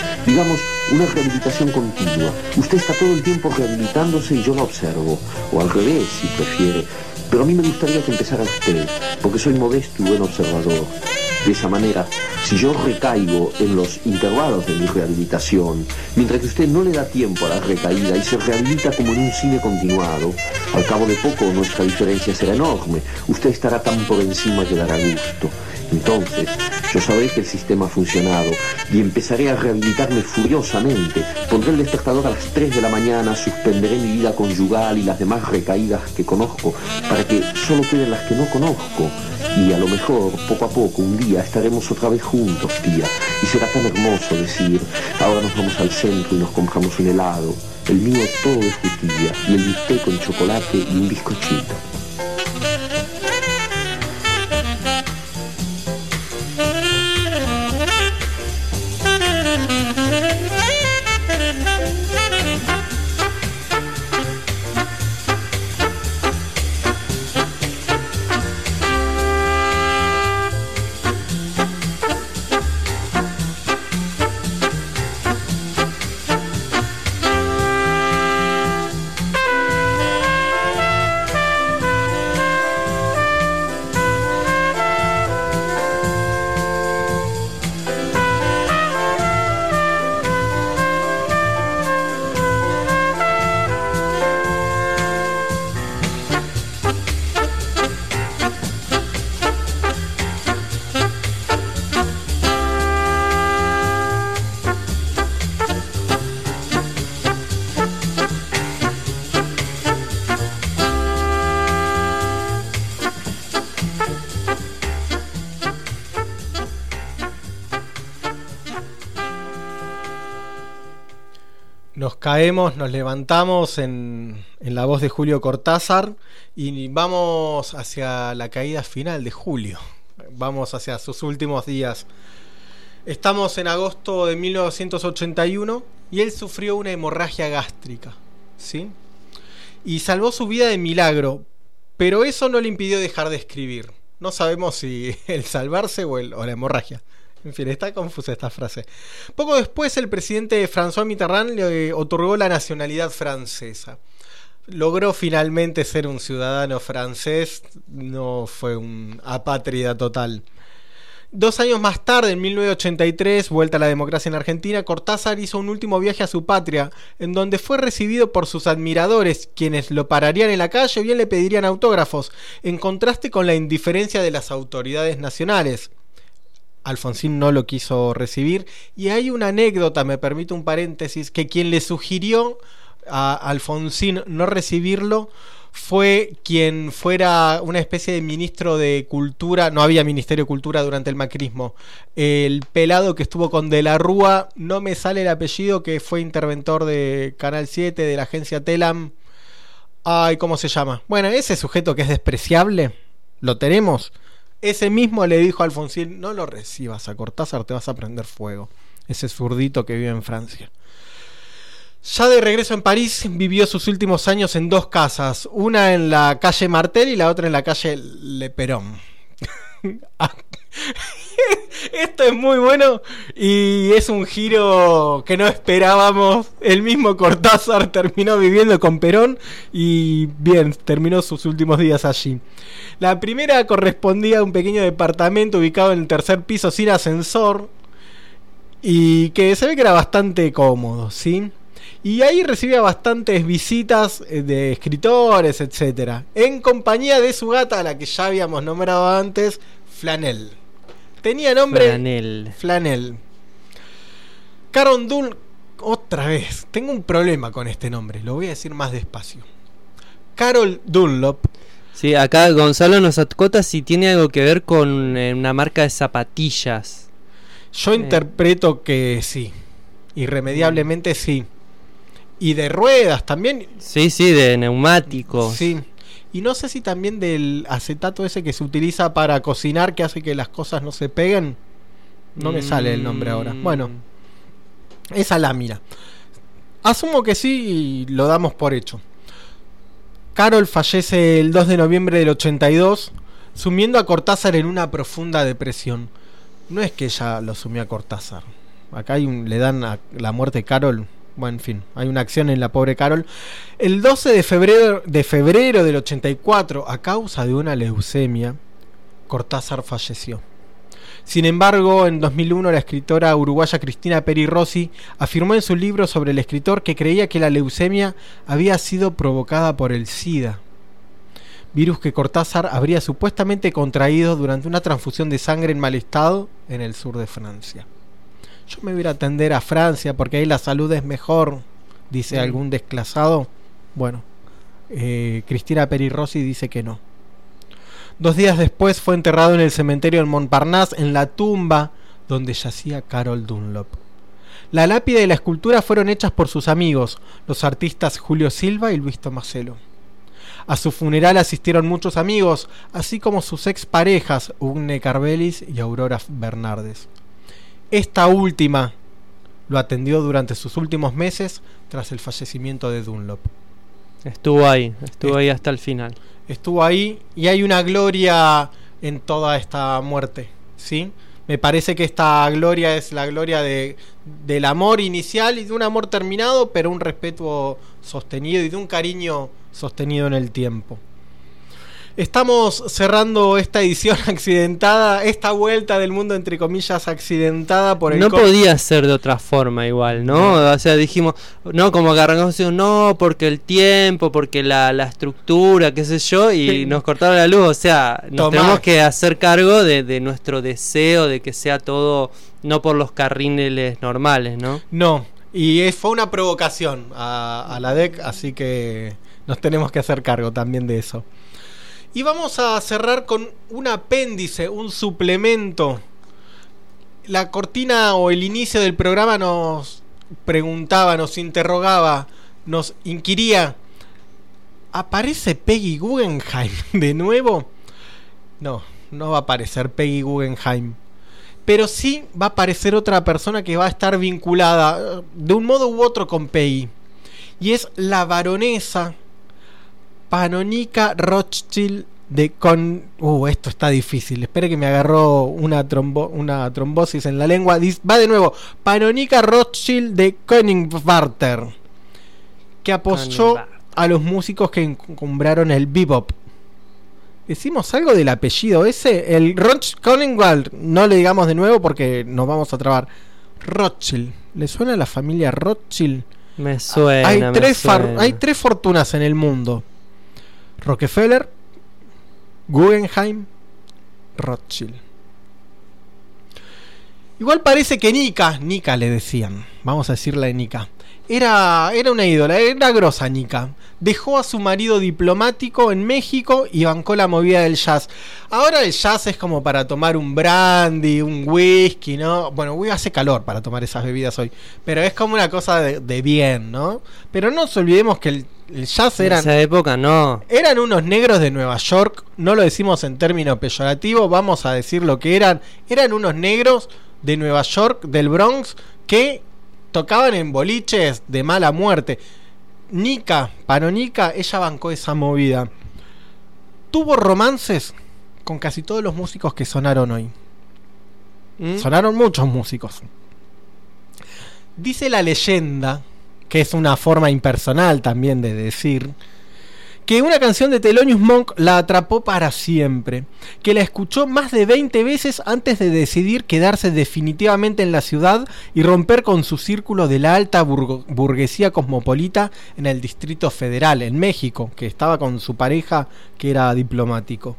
Digamos, una rehabilitación continua. Usted está todo el tiempo rehabilitándose y yo la observo. O al revés, si prefiere. Pero a mí me gustaría que empezara usted, porque soy modesto y buen observador. De esa manera, si yo recaigo en los intervalos de mi rehabilitación, mientras que usted no le da tiempo a la recaída y se rehabilita como en un cine continuado, al cabo de poco nuestra diferencia será enorme. Usted estará tan por encima que dará gusto. Entonces, yo sabré que el sistema ha funcionado y empezaré a rehabilitarme furiosamente. Pondré el despertador a las 3 de la mañana, suspenderé mi vida conyugal y las demás recaídas que conozco para que solo queden las que no conozco. Y a lo mejor, poco a poco, un día estaremos otra vez juntos, tía. Y será tan hermoso decir, ahora nos vamos al centro y nos compramos un helado. El mío todo de frutilla y el bistec con chocolate y un bizcochito. Caemos, nos levantamos en, en la voz de Julio Cortázar y vamos hacia la caída final de Julio. Vamos hacia sus últimos días. Estamos en agosto de 1981 y él sufrió una hemorragia gástrica, ¿sí? Y salvó su vida de milagro, pero eso no le impidió dejar de escribir. No sabemos si el salvarse o, la hemorragia. En fin, está confusa esta frase. Poco después, el presidente François Mitterrand le otorgó la nacionalidad francesa. Logró finalmente ser un ciudadano francés, no fue un apátrida total. Dos años más tarde, en 1983, vuelta a la democracia en Argentina, Cortázar hizo un último viaje a su patria, en donde fue recibido por sus admiradores, quienes lo pararían en la calle o bien le pedirían autógrafos, en contraste con la indiferencia de las autoridades nacionales. Alfonsín no lo quiso recibir. Y hay una anécdota, me permite un paréntesis, que quien le sugirió a Alfonsín no recibirlo fue quien fuera una especie de ministro de cultura, no había ministerio de cultura durante el macrismo, el pelado que estuvo con De la Rúa, no me sale el apellido, que fue interventor de Canal 7, de la agencia Telam, ay, ¿cómo se llama? Bueno, ese sujeto que es despreciable, lo tenemos, ese mismo le dijo a Alfonsín, no lo recibas a Cortázar, te vas a prender fuego. Ese zurdito que vive en Francia. Ya de regreso en París, vivió sus últimos años en dos casas, una en la calle Martel y la otra en la calle Le Perón. Esto es muy bueno y es un giro que no esperábamos. El mismo Cortázar terminó viviendo con Perón y bien, terminó sus últimos días allí. La primera correspondía a un pequeño departamento ubicado en el tercer piso sin ascensor y que se ve que era bastante cómodo, ¿sí? Y ahí recibía bastantes visitas eh, de escritores, etcétera, en compañía de su gata, a la que ya habíamos nombrado antes, Flanel. Tenía nombre Flanel. Flanel. Carol Dunlop, otra vez, tengo un problema con este nombre, lo voy a decir más despacio. Carol Dunlop. Sí, acá Gonzalo nos acota si tiene algo que ver con eh, una marca de zapatillas. Yo interpreto que sí, irremediablemente sí. Y de ruedas también. Sí, sí, de neumáticos. Sí. Y no sé si también del acetato ese que se utiliza para cocinar que hace que las cosas no se peguen. No me sale el nombre ahora. Bueno, esa lámina. Asumo que sí y lo damos por hecho. Carol fallece el 2 de noviembre del 82, sumiendo a Cortázar en una profunda depresión. No es que ella lo sumió a Cortázar. Acá hay un, le dan a la muerte de Carol bueno, en fin, hay una acción en la pobre Carol. El 12 de febrero, de febrero del 84, a causa de una leucemia, Cortázar falleció. Sin embargo, en 2001 la escritora uruguaya Cristina Peri Rossi afirmó en su libro sobre el escritor que creía que la leucemia había sido provocada por el SIDA, virus que Cortázar habría supuestamente contraído durante una transfusión de sangre en mal estado en el sur de Francia. Yo me voy a atender a Francia porque ahí la salud es mejor, dice algún desclasado. Bueno, eh, Cristina Perirossi dice que no. Dos días después fue enterrado en el cementerio de Montparnasse, en la tumba donde yacía Carol Dunlop. La lápida y la escultura fueron hechas por sus amigos, los artistas Julio Silva y Luis Tomaselo. A su funeral asistieron muchos amigos, así como sus exparejas, Ugne Carbelis y Aurora Bernardes. Esta última lo atendió durante sus últimos meses tras el fallecimiento de Dunlop. Estuvo ahí, estuvo ahí hasta el final. Estuvo ahí y hay una gloria en toda esta muerte, ¿sí? Me parece que esta gloria es la gloria de, del amor inicial y de un amor terminado, pero un respeto sostenido y de un cariño sostenido en el tiempo. Estamos cerrando esta edición accidentada, esta vuelta del mundo entre comillas accidentada por el No podía ser de otra forma igual, ¿no? O sea, dijimos, no, como que arrancamos no, porque el tiempo, porque la, la estructura, qué sé yo, y nos cortaron la luz, o sea, nos tenemos que hacer cargo de, de nuestro deseo de que sea todo no por los carriles normales, ¿no? No, y fue una provocación a, a la DEC, así que nos tenemos que hacer cargo también de eso. Y vamos a cerrar con un apéndice, un suplemento. La cortina o el inicio del programa nos preguntaba, nos interrogaba, nos inquiría. ¿Aparece Peggy Guggenheim de nuevo? No, no va a aparecer Peggy Guggenheim. Pero sí va a aparecer otra persona que va a estar vinculada de un modo u otro con Peggy. Y es la baronesa Panonica Rothschild de con. Uh, esto está difícil. Espere que me agarró una, una trombosis en la lengua. Va de nuevo. Panonica Rothschild de Königwarter. Que apoyó a los músicos que encumbraron el bebop. ¿Decimos algo del apellido ese? El Rothschild No le digamos de nuevo porque nos vamos a trabar. Rothschild. ¿Le suena a la familia Rothschild? Me suena. Hay, me tres, suena. hay tres fortunas en el mundo. Rockefeller, Guggenheim, Rothschild. Igual parece que Nika, Nika le decían, vamos a decirle Nika, era, era una ídola, era grosa Nika. Dejó a su marido diplomático en México y bancó la movida del jazz. Ahora el jazz es como para tomar un brandy, un whisky, ¿no? Bueno, hace calor para tomar esas bebidas hoy, pero es como una cosa de, de bien, ¿no? Pero no nos olvidemos que el, el jazz eran... En esa época no. Eran unos negros de Nueva York, no lo decimos en términos peyorativos, vamos a decir lo que eran. Eran unos negros de Nueva York, del Bronx, que tocaban en boliches de mala muerte. Nika, Panonica, ella bancó esa movida. Tuvo romances con casi todos los músicos que sonaron hoy. ¿Mm? Sonaron muchos músicos. Dice la leyenda, que es una forma impersonal también de decir, que una canción de Thelonious Monk la atrapó para siempre, que la escuchó más de 20 veces antes de decidir quedarse definitivamente en la ciudad y romper con su círculo de la alta burguesía cosmopolita en el Distrito Federal, en México, que estaba con su pareja que era diplomático.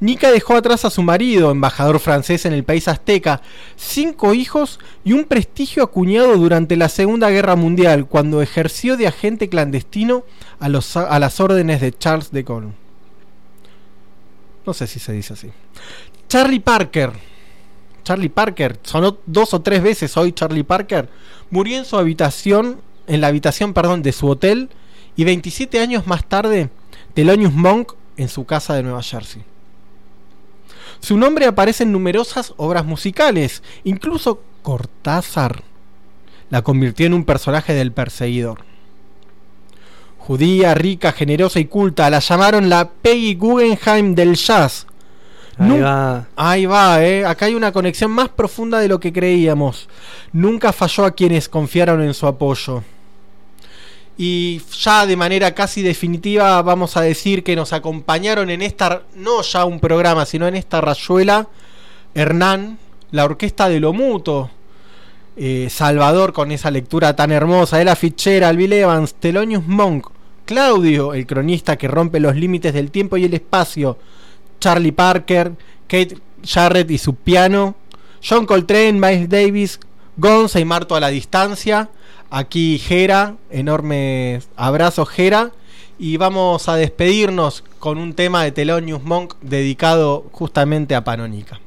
Nika dejó atrás a su marido, embajador francés en el país azteca, cinco hijos y un prestigio acuñado durante la Segunda Guerra Mundial, cuando ejerció de agente clandestino a, las órdenes de Charles de Gaulle. No sé si se dice así. Charlie Parker. Charlie Parker, sonó dos o tres veces hoy Charlie Parker, murió en su habitación, en la habitación, perdón, de su hotel y 27 años más tarde, Thelonious Monk en su casa de Nueva Jersey. Su nombre aparece en numerosas obras musicales, incluso Cortázar la convirtió en un personaje del perseguidor. Judía, rica, generosa y culta, la llamaron la Peggy Guggenheim del jazz. Ahí va. Ahí va, eh. Acá hay una conexión más profunda de lo que creíamos. Nunca falló a quienes confiaron en su apoyo. Y ya de manera casi definitiva vamos a decir que nos acompañaron en esta, no ya un programa, sino en esta rayuela, Hernán, la orquesta de lo mutuo, eh, Salvador con esa lectura tan hermosa, Ella Fitzgerald, Bill Evans, Thelonious Monk, Claudio, el cronista que rompe los límites del tiempo y el espacio, Charlie Parker, Kate Jarrett y su piano, John Coltrane, Miles Davis, Gonza y Marto a la distancia. Aquí Jera, enorme abrazo Jera. Y vamos a despedirnos con un tema de Thelonious Monk dedicado justamente a Panónica.